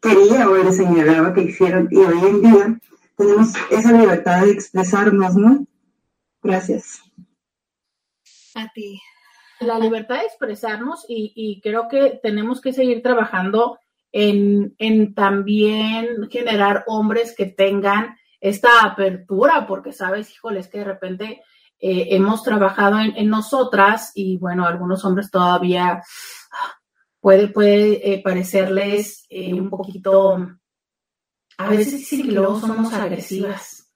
quería o le señalaba que hicieran. Y hoy en día tenemos esa libertad de expresarnos, ¿no? Gracias. A ti. La libertad de expresarnos y, y creo que tenemos que seguir trabajando en, en también generar hombres que tengan esta apertura, porque sabes, híjoles, que de repente eh, hemos trabajado en, nosotras y bueno, algunos hombres todavía puede, puede eh, parecerles eh, un poquito, a veces dicen que luego somos agresivas,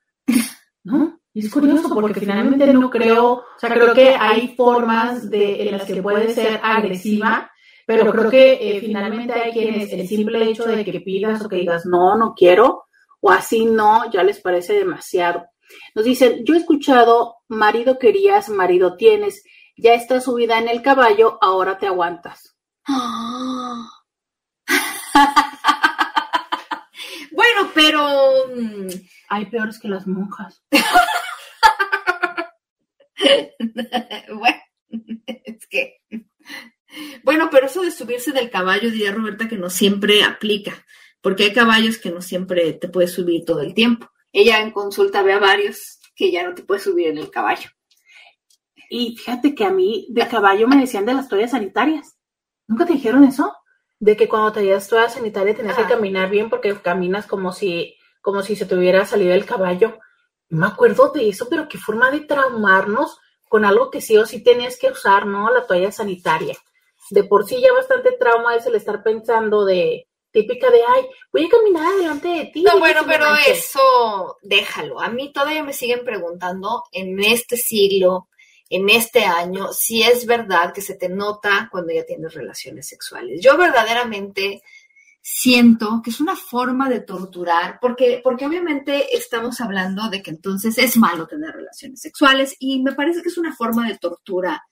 ¿no? Y es curioso porque finalmente no creo, o sea, creo que hay formas de, en las que puede ser agresiva, pero creo que finalmente hay quienes el simple hecho de que pidas o que digas no, no quiero, o así no, ya les parece demasiado. Nos dicen, yo he escuchado, marido querías, marido tienes, ya está subida en el caballo, ahora te aguantas. bueno, pero... Mm, hay peores que las monjas. bueno, es que... Bueno, pero eso de subirse del caballo, diría Roberta, que no siempre aplica, porque hay caballos que no siempre te puedes subir todo el tiempo ella en consulta ve a varios que ya no te puedes subir en el caballo. Y fíjate que a mí de caballo me decían de las toallas sanitarias. ¿Nunca te dijeron eso? De que cuando te llevas toalla sanitaria tenías que ah. caminar bien porque caminas como si, como si se te hubiera salido el caballo. me acuerdo de eso, pero qué forma de traumarnos con algo que sí o sí tenías que usar, ¿no? La toalla sanitaria. De por sí ya bastante trauma es el estar pensando de, típica de, ay, voy a caminar delante de ti. No, bueno, pero eso déjalo. A mí todavía me siguen preguntando en este siglo, en este año, si es verdad que se te nota cuando ya tienes relaciones sexuales. Yo verdaderamente siento que es una forma de torturar, porque, porque obviamente estamos hablando de que entonces es malo tener relaciones sexuales y me parece que es una forma de tortura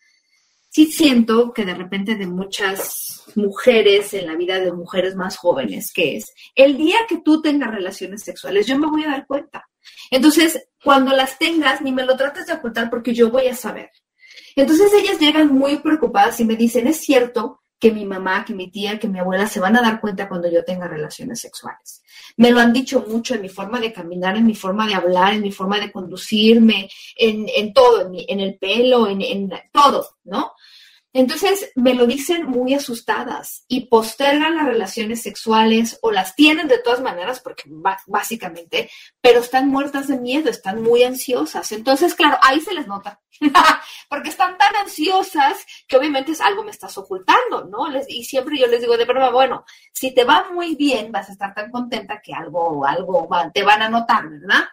sí siento que de repente de muchas mujeres en la vida de mujeres más jóvenes, que es el día que tú tengas relaciones sexuales, yo me voy a dar cuenta. Entonces, cuando las tengas, ni me lo trates de ocultar porque yo voy a saber. Entonces ellas llegan muy preocupadas y me dicen, es cierto que mi mamá, que mi tía, que mi abuela se van a dar cuenta cuando yo tenga relaciones sexuales. Me lo han dicho mucho en mi forma de caminar, en mi forma de hablar, en mi forma de conducirme, en, todo, en, el pelo, en, en todo, ¿no? Entonces me lo dicen muy asustadas y postergan las relaciones sexuales o las tienen de todas maneras, porque básicamente, pero están muertas de miedo, están muy ansiosas. Entonces, claro, ahí se les nota, porque están tan ansiosas que obviamente es algo me estás ocultando, ¿no? y siempre yo les digo de verdad, bueno, si te va muy bien, vas a estar tan contenta que algo, algo te van a notar, ¿verdad?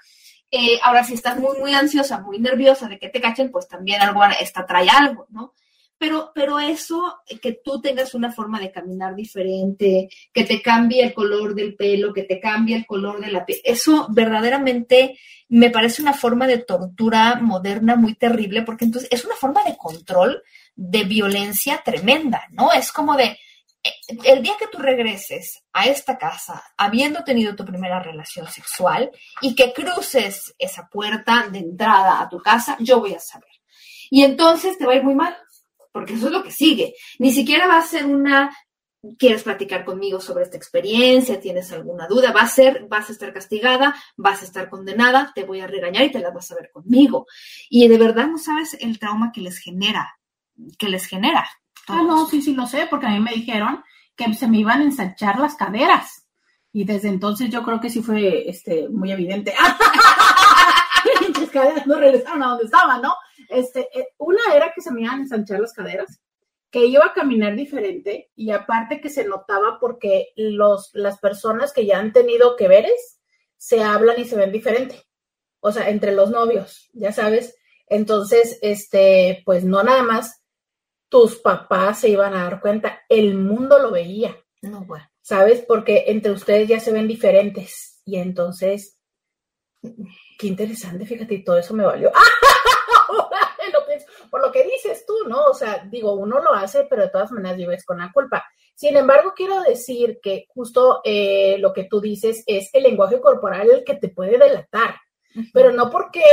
Eh, ahora, si estás muy, muy ansiosa, muy nerviosa de que te cachen, pues también algo, esta trae algo, ¿no? Pero, pero eso, que tú tengas una forma de caminar diferente, que te cambie el color del pelo, que te cambie el color de la piel, eso verdaderamente me parece una forma de tortura moderna muy terrible, porque entonces es una forma de control, de violencia tremenda, ¿no? Es como de, eh, el día que tú regreses a esta casa habiendo tenido tu primera relación sexual y que cruces esa puerta de entrada a tu casa, yo voy a saber. Y entonces te va a ir muy mal, porque eso es lo que sigue. Ni siquiera va a ser una, quieres platicar conmigo sobre esta experiencia, tienes alguna duda, va a ser, vas a estar castigada, vas a estar condenada, te voy a regañar y te la vas a ver conmigo. Y de verdad no sabes el trauma que les genera, que les genera. Ah, no, sí, sí lo sé, porque a mí me dijeron que se me iban a ensanchar las caderas. Y desde entonces yo creo que sí fue este, muy evidente. Caderas no regresaron a donde estaban, ¿no? Este, eh, una era que se me iban a ensanchar las caderas, que iba a caminar diferente y aparte que se notaba porque los, las personas que ya han tenido que veres se hablan y se ven diferente. O sea, entre los novios, ya sabes. Entonces, este, pues no nada más tus papás se iban a dar cuenta, el mundo lo veía. No, bueno. ¿Sabes? Porque entre ustedes ya se ven diferentes. Y entonces, qué interesante, fíjate, y todo eso me valió. por lo que dices tú, ¿no? O sea, digo, uno lo hace, pero de todas maneras vives con la culpa. Sin embargo, quiero decir que justo eh, lo que tú dices es el lenguaje corporal el que te puede delatar, pero no porque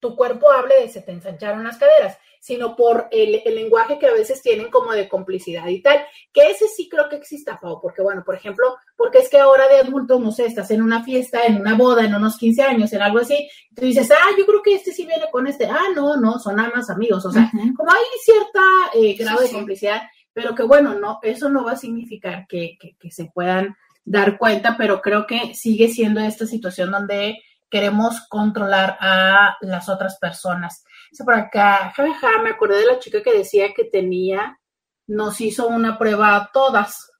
tu cuerpo hable de se te ensancharon las caderas, sino por el, lenguaje que a veces tienen como de complicidad y tal, que ese sí creo que exista, Pau, porque bueno, por ejemplo, porque es que ahora de adulto, no sé, estás en una fiesta, en una boda, en unos 15 años, en algo así, tú dices, ah, yo creo que este sí viene con este, ah, no, no, son nada más amigos, o sea, como hay cierta eh, grado de complicidad, pero que bueno, no, eso no va a significar que, que, que se puedan dar cuenta, pero creo que sigue siendo esta situación donde queremos controlar a las otras personas. Dice por acá, jajaja, me acordé de la chica que decía que tenía, nos hizo una prueba a todas,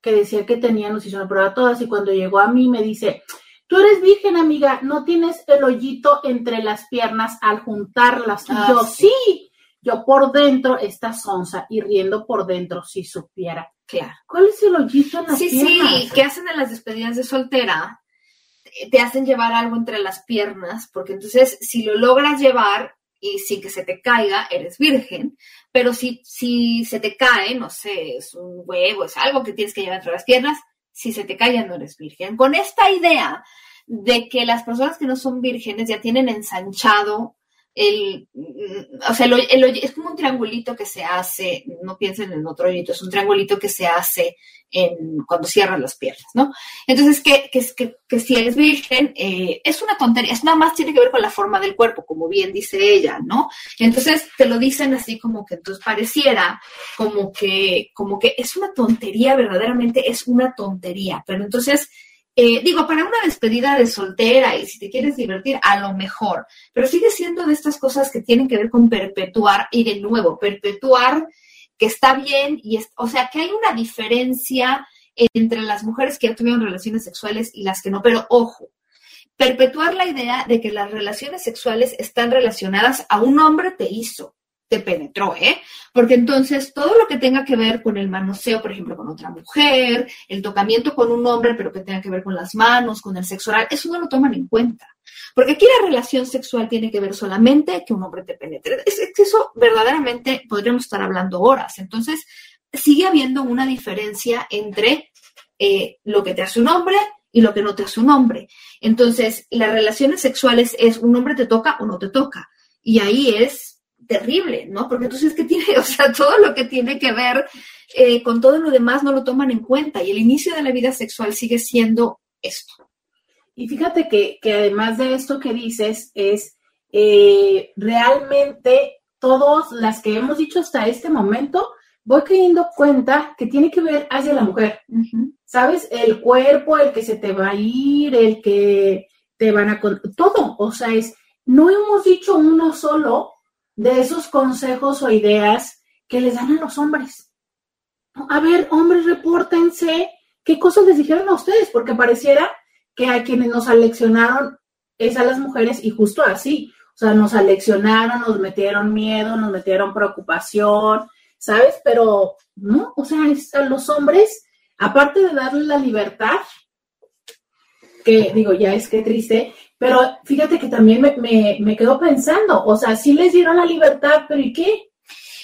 que decía que tenía, nos hizo una prueba a todas, y cuando llegó a mí me dice, tú eres virgen, amiga, no tienes el hoyito entre las piernas al juntarlas. Y Ah, yo, sí. sí, yo por dentro, esta sonza, y riendo por dentro, si supiera. Claro. ¿Cuál es el hoyito en las Sí, piernas? sí, que hacen en las despedidas de soltera, te- hacen llevar algo entre las piernas, porque entonces si lo logras llevar y sin que se te caiga, eres virgen, pero si, si se te cae, no sé, es un huevo, es algo que tienes que llevar entre las piernas, si se te cae no eres virgen. Con esta idea de que las personas que no son vírgenes ya tienen ensanchado el, o sea, es como un triangulito que se hace, no piensen en otro hoyito, es un triangulito que se hace en, cuando cierras las piernas, ¿no? Entonces, que, que, que, que si eres virgen, eh, es una tontería, es nada más tiene que ver con la forma del cuerpo, como bien dice ella, ¿no? Entonces, te lo dicen así como que entonces pareciera como que, como que es una tontería, verdaderamente es una tontería, pero entonces, eh, digo, para una despedida de soltera y si te quieres divertir, a lo mejor, pero sigue siendo de estas cosas que tienen que ver con perpetuar y de nuevo, perpetuar que está bien y es, o sea, que hay una diferencia entre las mujeres que ya tuvieron relaciones sexuales y las que no, pero ojo, perpetuar la idea de que las relaciones sexuales están relacionadas a un hombre te hizo, te penetró, ¿eh? Porque entonces todo lo que tenga que ver con el manoseo, por ejemplo, con otra mujer, el tocamiento con un hombre, pero que tenga que ver con las manos, con el sexo oral, eso no lo toman en cuenta. Porque aquí la relación sexual tiene que ver solamente que un hombre te penetre. Es, que eso verdaderamente podríamos estar hablando horas. Entonces, sigue habiendo una diferencia entre eh, lo que te hace un hombre y lo que no te hace un hombre. Entonces, las relaciones sexuales es un hombre te toca o no te toca. Y ahí es terrible, ¿no? Porque entonces, ¿qué tiene? O sea, todo lo que tiene que ver eh, con todo lo demás no lo toman en cuenta. Y el inicio de la vida sexual sigue siendo esto. Y fíjate que, que además de esto que dices, es eh, realmente todas las que hemos dicho hasta este momento, voy cayendo cuenta que tiene que ver hacia la mujer. ¿Sabes? El cuerpo, el que se te va a ir, el que te van a... con- Todo, o sea, es, no hemos dicho uno solo de esos consejos o ideas que les dan a los hombres. A ver, hombres, repórtense, ¿qué cosas les dijeron a ustedes? Porque pareciera que a quienes nos aleccionaron es a las mujeres y justo así. O sea, nos aleccionaron, nos metieron miedo, nos metieron preocupación, ¿sabes? Pero no, o sea, a los hombres, aparte de darles la libertad, que digo, ya es que triste, pero fíjate que también me, me, me quedo pensando, o sea, sí les dieron la libertad, pero ¿y qué?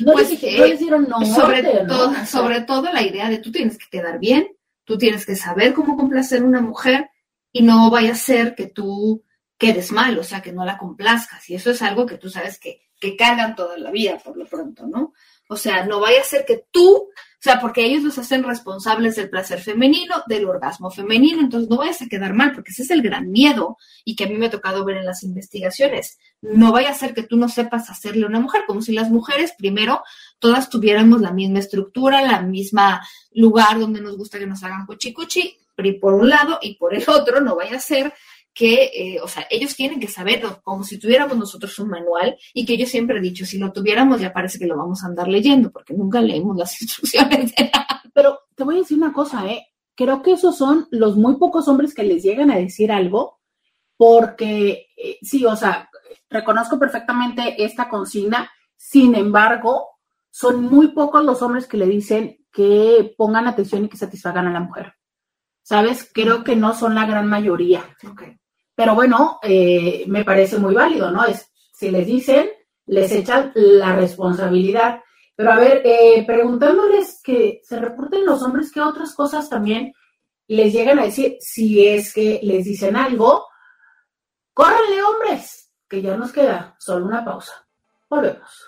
No, Pues, les, eh, no les dieron no, sobre, ¿no? todo, O sea, sobre todo la idea de tú tienes que quedar bien, tú tienes que saber cómo complacer a una mujer y no vaya a ser que tú quedes mal, o sea, que no la complazcas. Y eso es algo que tú sabes que, que cargan toda la vida, por lo pronto, ¿no? O sea, no vaya a ser que tú, sea, porque ellos los hacen responsables del placer femenino, del orgasmo femenino, entonces no vayas a quedar mal, porque ese es el gran miedo y que a mí me ha tocado ver en las investigaciones. No vaya a ser que tú no sepas hacerle a una mujer, como si las mujeres primero todas tuviéramos la misma estructura, la misma lugar donde nos gusta que nos hagan cuchi cuchi, por un lado, y por el otro, no vaya a ser que, eh, o sea, ellos tienen que saberlo, como si tuviéramos nosotros un manual, y que yo siempre he dicho, si lo tuviéramos ya parece que lo vamos a andar leyendo, porque nunca leemos las instrucciones de nada. Pero te voy a decir una cosa, ¿eh? Creo que esos son los muy pocos hombres que les llegan a decir algo, porque eh, sí, o sea, reconozco perfectamente esta consigna, sin embargo, son muy pocos los hombres que le dicen que pongan atención y que satisfagan a la mujer. ¿Sabes? Creo que no son la gran mayoría. Pero bueno, eh, me parece muy válido, ¿no? Es, si les dicen, les echan la responsabilidad. Pero a ver, eh, preguntándoles que se reporten los hombres que otras cosas también les llegan a decir, si es que les dicen algo, córranle hombres, que ya nos queda solo una pausa. Volvemos.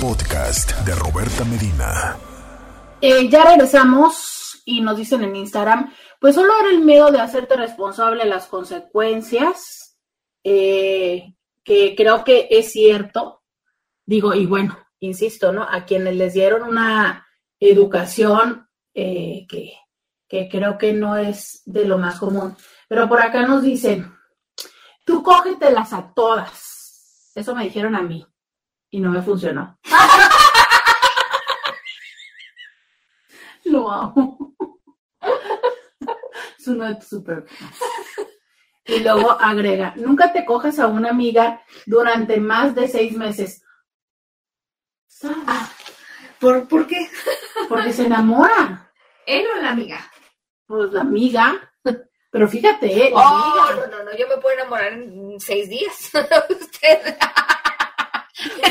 Podcast de Roberta Medina. Eh, ya regresamos y nos dicen en Instagram, pues solo era el miedo de hacerte responsable de las consecuencias, eh, que creo que es cierto. Digo, y bueno, insisto, ¿no? A quienes les dieron una educación eh, que, que creo que no es de lo más común. Pero por acá nos dicen, tú cógetelas a todas. Eso me dijeron a mí y no me funcionó. Lo amo. Es uno de tus super. Y luego agrega, nunca te coges a una amiga durante más de seis meses. ¿Sabes? ¿Por, ¿Por qué? Porque se enamora. Él o la amiga. Pues la amiga. Pero fíjate, ¿eh? Oh, amiga. no, no, no, yo me puedo enamorar en seis días. Usted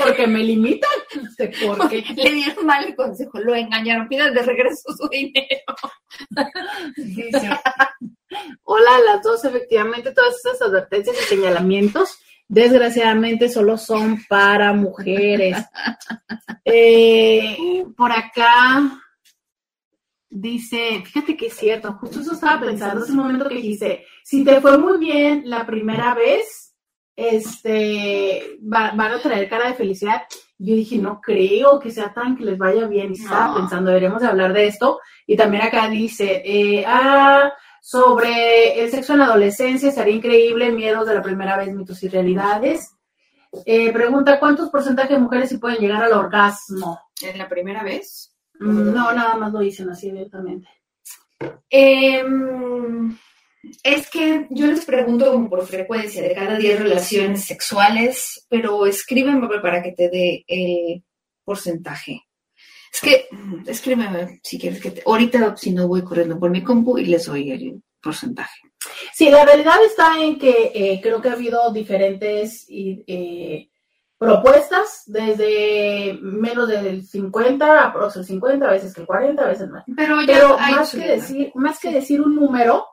Porque me limitan. No sé por qué. le dieron mal el consejo, lo engañaron, pidan de regreso su dinero. Dice, Hola a las dos, efectivamente todas estas advertencias y señalamientos desgraciadamente solo son para mujeres. Eh, por acá dice, fíjate que es cierto, justo eso estaba pensando hace un momento que dice, si te fue muy bien la primera vez, este, va- van a traer cara de felicidad. Yo dije, no creo que sea tan que les vaya bien. Y estaba No. pensando, deberíamos de hablar de esto. Y también acá dice, eh, ah, sobre el sexo en la adolescencia, sería increíble, miedos de la primera vez, mitos y realidades. Eh, pregunta, ¿cuántos porcentajes de mujeres sí pueden llegar al orgasmo? ¿En la primera vez? Mm, No, nada más lo dicen así directamente. Em, es que yo les pregunto como por frecuencia de cada 10 relaciones sexuales, pero escríbeme para que te dé el porcentaje. Es que, escríbeme si quieres que te... Ahorita, si no, voy corriendo por mi compu y les doy el porcentaje. Sí, la realidad está en que eh, creo que ha habido diferentes eh, propuestas, desde menos del 50, aprox el 50, a veces que el 40, a veces más. Pero ya Pero hay más que, decir, más que decir un número,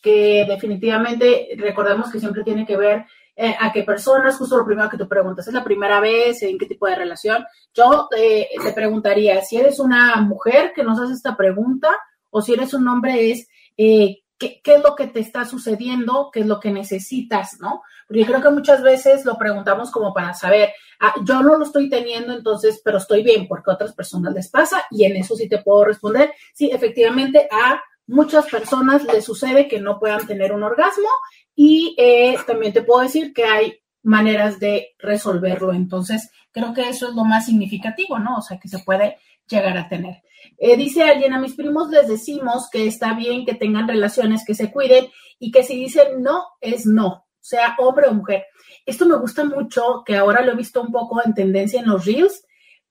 que definitivamente recordemos que siempre tiene que ver eh, a qué personas, justo lo primero que tú preguntas, ¿es la primera vez? ¿En qué tipo de relación? Yo eh, te preguntaría, si eres una mujer que nos hace esta pregunta, o si eres un hombre, es eh, ¿qué, es lo que te está sucediendo, qué es lo que necesitas, ¿no? Porque creo que muchas veces lo preguntamos como para saber, ah, yo no lo estoy teniendo, entonces, pero estoy bien, porque a otras personas les pasa, y en eso sí te puedo responder. Sí, efectivamente, a muchas personas les sucede que no puedan tener un orgasmo, y eh, también te puedo decir que hay maneras de resolverlo. Entonces, creo que eso es lo más significativo, ¿no? O sea, que se puede llegar a tener. Eh, dice alguien, a mis primos les decimos que está bien que tengan relaciones, que se cuiden y que si dicen no, es no, sea hombre o mujer. Esto me gusta mucho, que ahora lo he visto un poco en tendencia en los reels,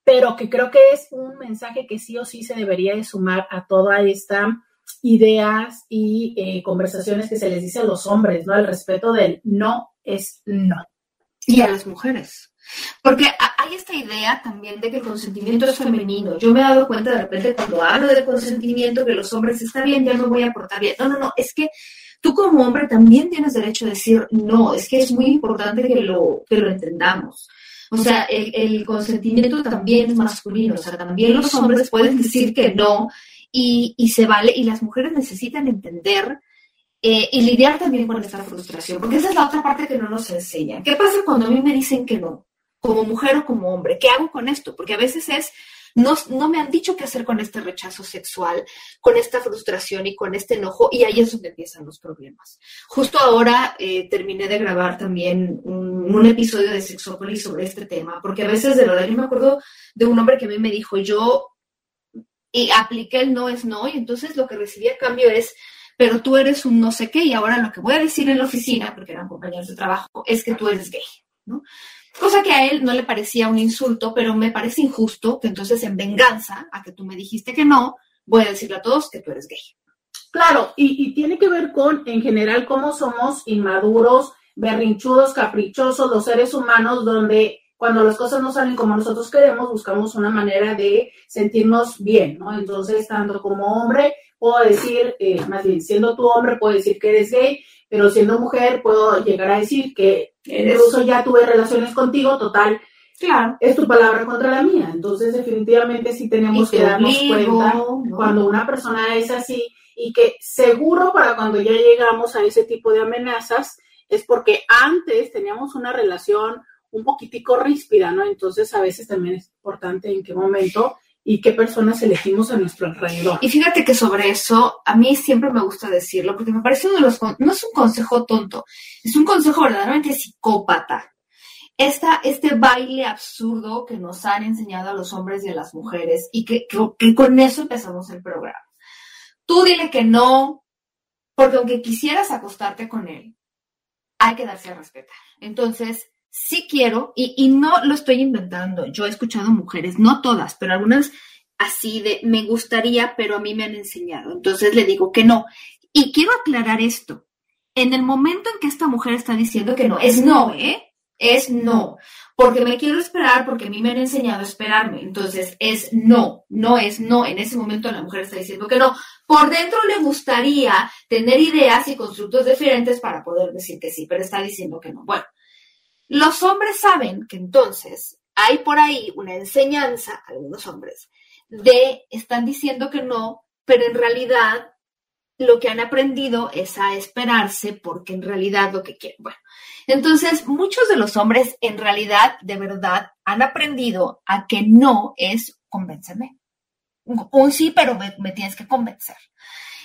pero que creo que es un mensaje que sí o sí se debería de sumar a toda esta ideas y eh, conversaciones que se les dice a los hombres, ¿no? El respeto del no es no. Y a las mujeres. Porque hay esta idea también de que el consentimiento es femenino. Yo me he dado cuenta de repente cuando hablo de consentimiento que los hombres está bien, ya me voy a portar bien. No, no, no, es que tú como hombre también tienes derecho a decir no. Es que es muy importante que lo, que lo entendamos. O sea, el, el consentimiento también es masculino. O sea, también los hombres pueden decir que no y, y se vale. Y las mujeres necesitan entender eh, y lidiar también con esta frustración, porque esa es la otra parte que no nos enseñan. ¿Qué pasa cuando a mí me dicen que no? Como mujer o como hombre, ¿qué hago con esto? Porque a veces es, no, no me han dicho qué hacer con este rechazo sexual, con esta frustración y con este enojo, y ahí es donde empiezan los problemas. Justo ahora eh, terminé de grabar también un, un episodio de Sexópolis sobre este tema, porque a veces de verdad yo me acuerdo de un hombre que a mí me dijo, yo y apliqué el no es no, y entonces lo que recibí a cambio es, pero tú eres un no sé qué, y ahora lo que voy a decir en la oficina, porque eran compañeros de trabajo, es que tú eres gay, ¿no? Cosa que a él no le parecía un insulto, pero me parece injusto que entonces en venganza a que tú me dijiste que no, voy a decirle a todos que tú eres gay. Claro, y, y tiene que ver con, en general, cómo somos inmaduros, berrinchudos, caprichosos, los seres humanos, donde cuando las cosas no salen como nosotros queremos, buscamos una manera de sentirnos bien, ¿no? Entonces, tanto como hombre, puedo decir, eh, más bien, siendo tu hombre, puedo decir que eres gay, pero siendo mujer, puedo llegar a decir que incluso ya tuve relaciones contigo, total, Claro. es tu palabra contra la mía. Entonces, definitivamente sí tenemos que darnos cuenta ¿no? cuando una persona es así y que seguro para cuando ya llegamos a ese tipo de amenazas es porque antes teníamos una relación un poquitico ríspida, ¿no? Entonces a veces también es importante en qué momento y qué personas elegimos a nuestro alrededor. Y fíjate que sobre eso, a mí siempre me gusta decirlo, porque me parece uno de los, no es un consejo tonto, es un consejo verdaderamente psicópata. Esta, este baile absurdo que nos han enseñado a los hombres y a las mujeres y que, que con eso empezamos el programa. Tú dile que no, porque aunque quisieras acostarte con él, hay que darse a respetar. Entonces, sí quiero, y, no lo estoy inventando, yo he escuchado mujeres, no todas, pero algunas así de, me gustaría, pero a mí me han enseñado. Entonces le digo que no. Y quiero aclarar esto. En el momento en que esta mujer está diciendo que no, es no, ¿eh? Es no. Porque me quiero esperar, porque a mí me han enseñado a esperarme. Entonces es no, no es no. En ese momento la mujer está diciendo que no. Por dentro le gustaría tener ideas y constructos diferentes para poder decir que sí, pero está diciendo que no. Bueno, los hombres saben que entonces hay por ahí una enseñanza, algunos hombres, de están diciendo que no, pero en realidad lo que han aprendido es a esperarse porque en realidad lo que quieren. Bueno, entonces muchos de los hombres en realidad, de verdad, han aprendido a que no es convénceme. Un sí, pero me, me tienes que convencer.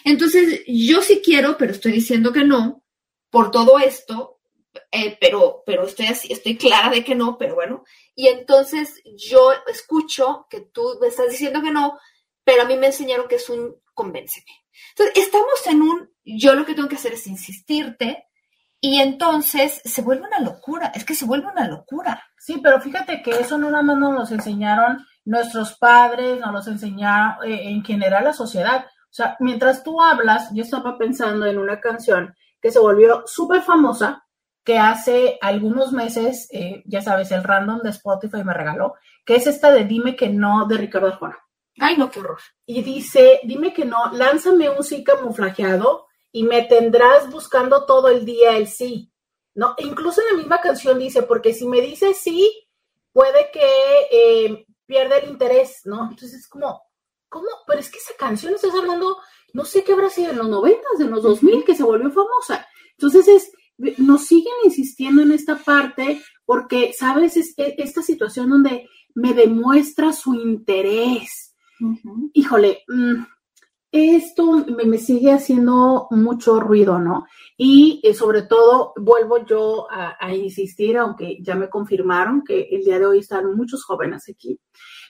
Entonces, yo sí quiero, pero estoy diciendo que no, por todo esto, eh, pero, pero estoy así, estoy clara de que no, pero bueno. Y entonces yo escucho que tú me estás diciendo que no, pero a mí me enseñaron que es un convénceme. Entonces, estamos en un, yo lo que tengo que hacer es insistirte y entonces se vuelve una locura, es que se vuelve una locura. Sí, pero fíjate que eso no nada más nos lo enseñaron nuestros padres, nos los enseñaron eh, en general la sociedad. O sea, mientras tú hablas, yo estaba pensando en una canción que se volvió súper famosa, que hace algunos meses, eh, ya sabes, el random de Spotify me regaló, que es esta de Dime que no de Ricardo Arjona. Ay, no, qué horror. Y dice, dime que no, lánzame un sí camuflajeado y me tendrás buscando todo el día el sí. No, incluso en la misma canción dice, porque si me dice sí, puede que eh, pierda el interés, ¿no? Entonces es como, ¿cómo? Pero es que esa canción estás hablando, no sé qué habrá sido en los noventas, en los 2000, que se volvió famosa. Entonces es, nos siguen insistiendo en esta parte porque, ¿sabes? Es, e, esta situación donde me demuestra su interés. Híjole, mm, esto me, sigue haciendo mucho ruido, ¿no? Y eh, sobre todo vuelvo yo a, a, insistir, aunque ya me confirmaron que el día de hoy están muchos jóvenes aquí,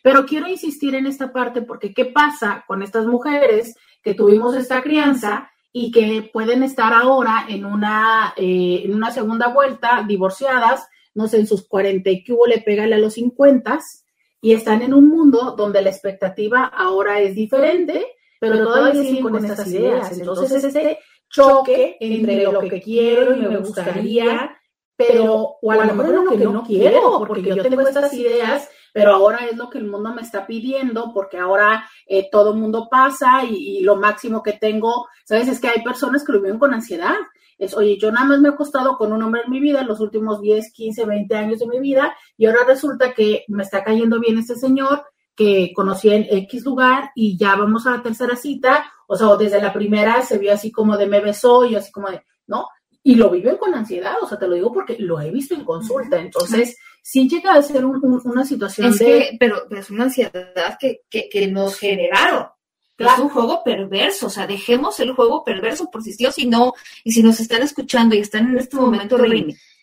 pero quiero insistir en esta parte porque ¿qué pasa con estas mujeres que tuvimos esta crianza? Y que pueden estar ahora en una, eh, en una segunda vuelta, divorciadas, no sé, en sus 40 y que hubo le pégale a los 50 y están en un mundo donde la expectativa ahora es diferente, pero, todavía siguen con estas ideas. Entonces, este choque entre lo que quiero y me gustaría, pero, o a lo mejor lo que no quiero, porque yo tengo estas ideas pero ahora es lo que el mundo me está pidiendo porque ahora eh, todo el mundo pasa y, lo máximo que tengo, ¿sabes? Es que hay personas que lo viven con ansiedad. Es, oye, yo nada más me he acostado con un hombre en mi vida en los últimos 10, 15, 20 años de mi vida y ahora resulta que me está cayendo bien este señor que conocí en X lugar y ya vamos a la tercera cita, o sea, desde la primera se vio así como de me besó y así como de, ¿no? Y lo viven con ansiedad, o sea, te lo digo porque lo he visto en consulta, entonces sí llega a ser una situación es Que, pero, es una ansiedad que, que, nos generaron. Es un juego perverso, o sea, dejemos el juego perverso por si Dios y no, y si nos están escuchando y están en este momento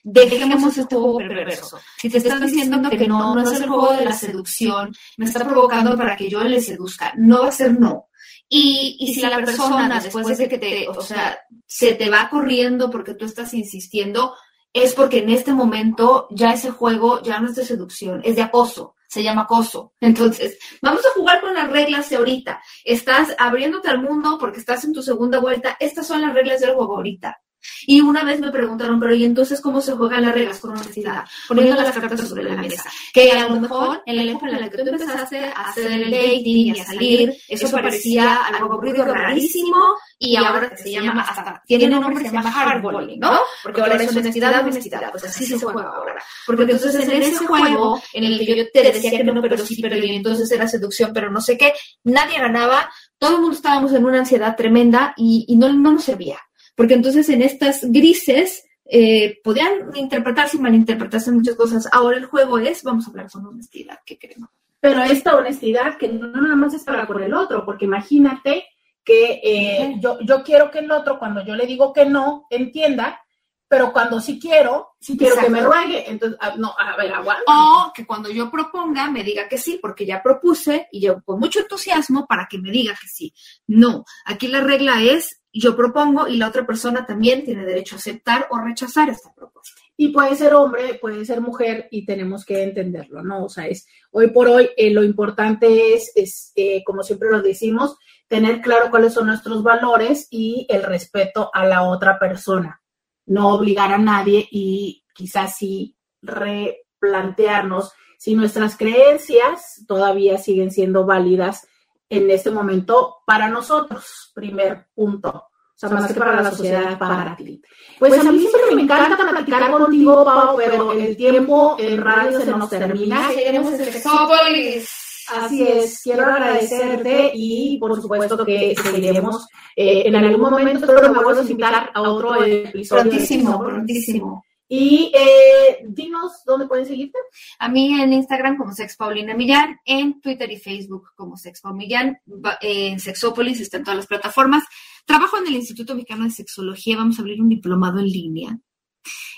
dejemos este juego perverso. Si te están diciendo que no, no es el juego de la seducción, me está provocando para que yo le seduzca, no va a ser no. Y, y, si la persona, después de que te, o sea, se te va corriendo porque tú estás insistiendo, es porque en este momento ya ese juego ya no es de seducción, es de acoso, se llama acoso. Entonces, vamos a jugar con las reglas de ahorita. Estás abriéndote al mundo porque estás en tu segunda vuelta, estas son las reglas del juego ahorita. Y una vez me preguntaron, pero ¿y entonces cómo se juegan las reglas con honestidad? Poniendo las cartas sobre la mesa. Que a lo mejor en la época en la que tú empezaste a hacer el dating y a salir, eso parecía algo aburrido, rarísimo, y ahora se llama hasta, tiene un nombre que se llama hardballing, ¿no? Porque ahora es honestidad, honestidad, pues así se juega ahora. Porque entonces en ese juego en el que yo te decía que no, pero sí, pero y entonces era seducción, pero no sé qué, nadie ganaba, todo el mundo estábamos en una ansiedad tremenda y, y no, no nos servía porque entonces en estas grises eh, podían interpretarse y malinterpretarse muchas cosas. Ahora el juego es, vamos a hablar con honestidad, ¿qué queremos? pero esta honestidad que no nada más es para con el otro, porque imagínate que eh, yo, yo quiero que el otro, cuando yo le digo que no, entienda, pero cuando sí quiero, sí quiero que me ruegue. Entonces, ah, no, a ver, aguanta. O que cuando yo proponga me diga que sí, porque ya propuse y yo con mucho entusiasmo para que me diga que sí. No, aquí la regla es yo propongo y la otra persona también tiene derecho a aceptar o rechazar esta propuesta. Y puede ser hombre, puede ser mujer y tenemos que entenderlo, ¿no? O sea, es hoy por hoy eh, lo importante es, es eh, como siempre lo decimos, tener claro cuáles son nuestros valores y el respeto a la otra persona. No obligar a nadie y quizás sí replantearnos si nuestras creencias todavía siguen siendo válidas en este momento para nosotros. Primer punto sea, más, que para, la sociedad, para ti. Pues, pues a mí siempre me encanta platicar contigo, Pau, pero el tiempo en radio se nos termina. Seguiremos en Sexópolis. Así es, quiero agradecerte y por supuesto que seguiremos eh, en algún momento, pero me vuelvo a invitar a otro episodio. Prontísimo, prontísimo. Y eh, dinos dónde pueden seguirte. A mí en Instagram como Sex Paulina Millán, en Twitter y Facebook como Sex Millán, en Sexópolis, está en todas las plataformas. Trabajo en el Instituto Mexicano de Sexología, vamos a abrir un diplomado en línea.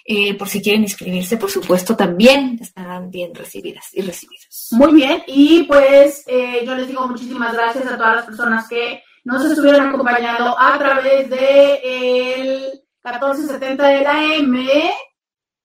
Eh, por si quieren inscribirse, por supuesto, también estarán bien recibidas y recibidos. Muy bien, y pues eh, yo les digo muchísimas gracias a todas las personas que nos estuvieron acompañando a través de el 1470 de la M.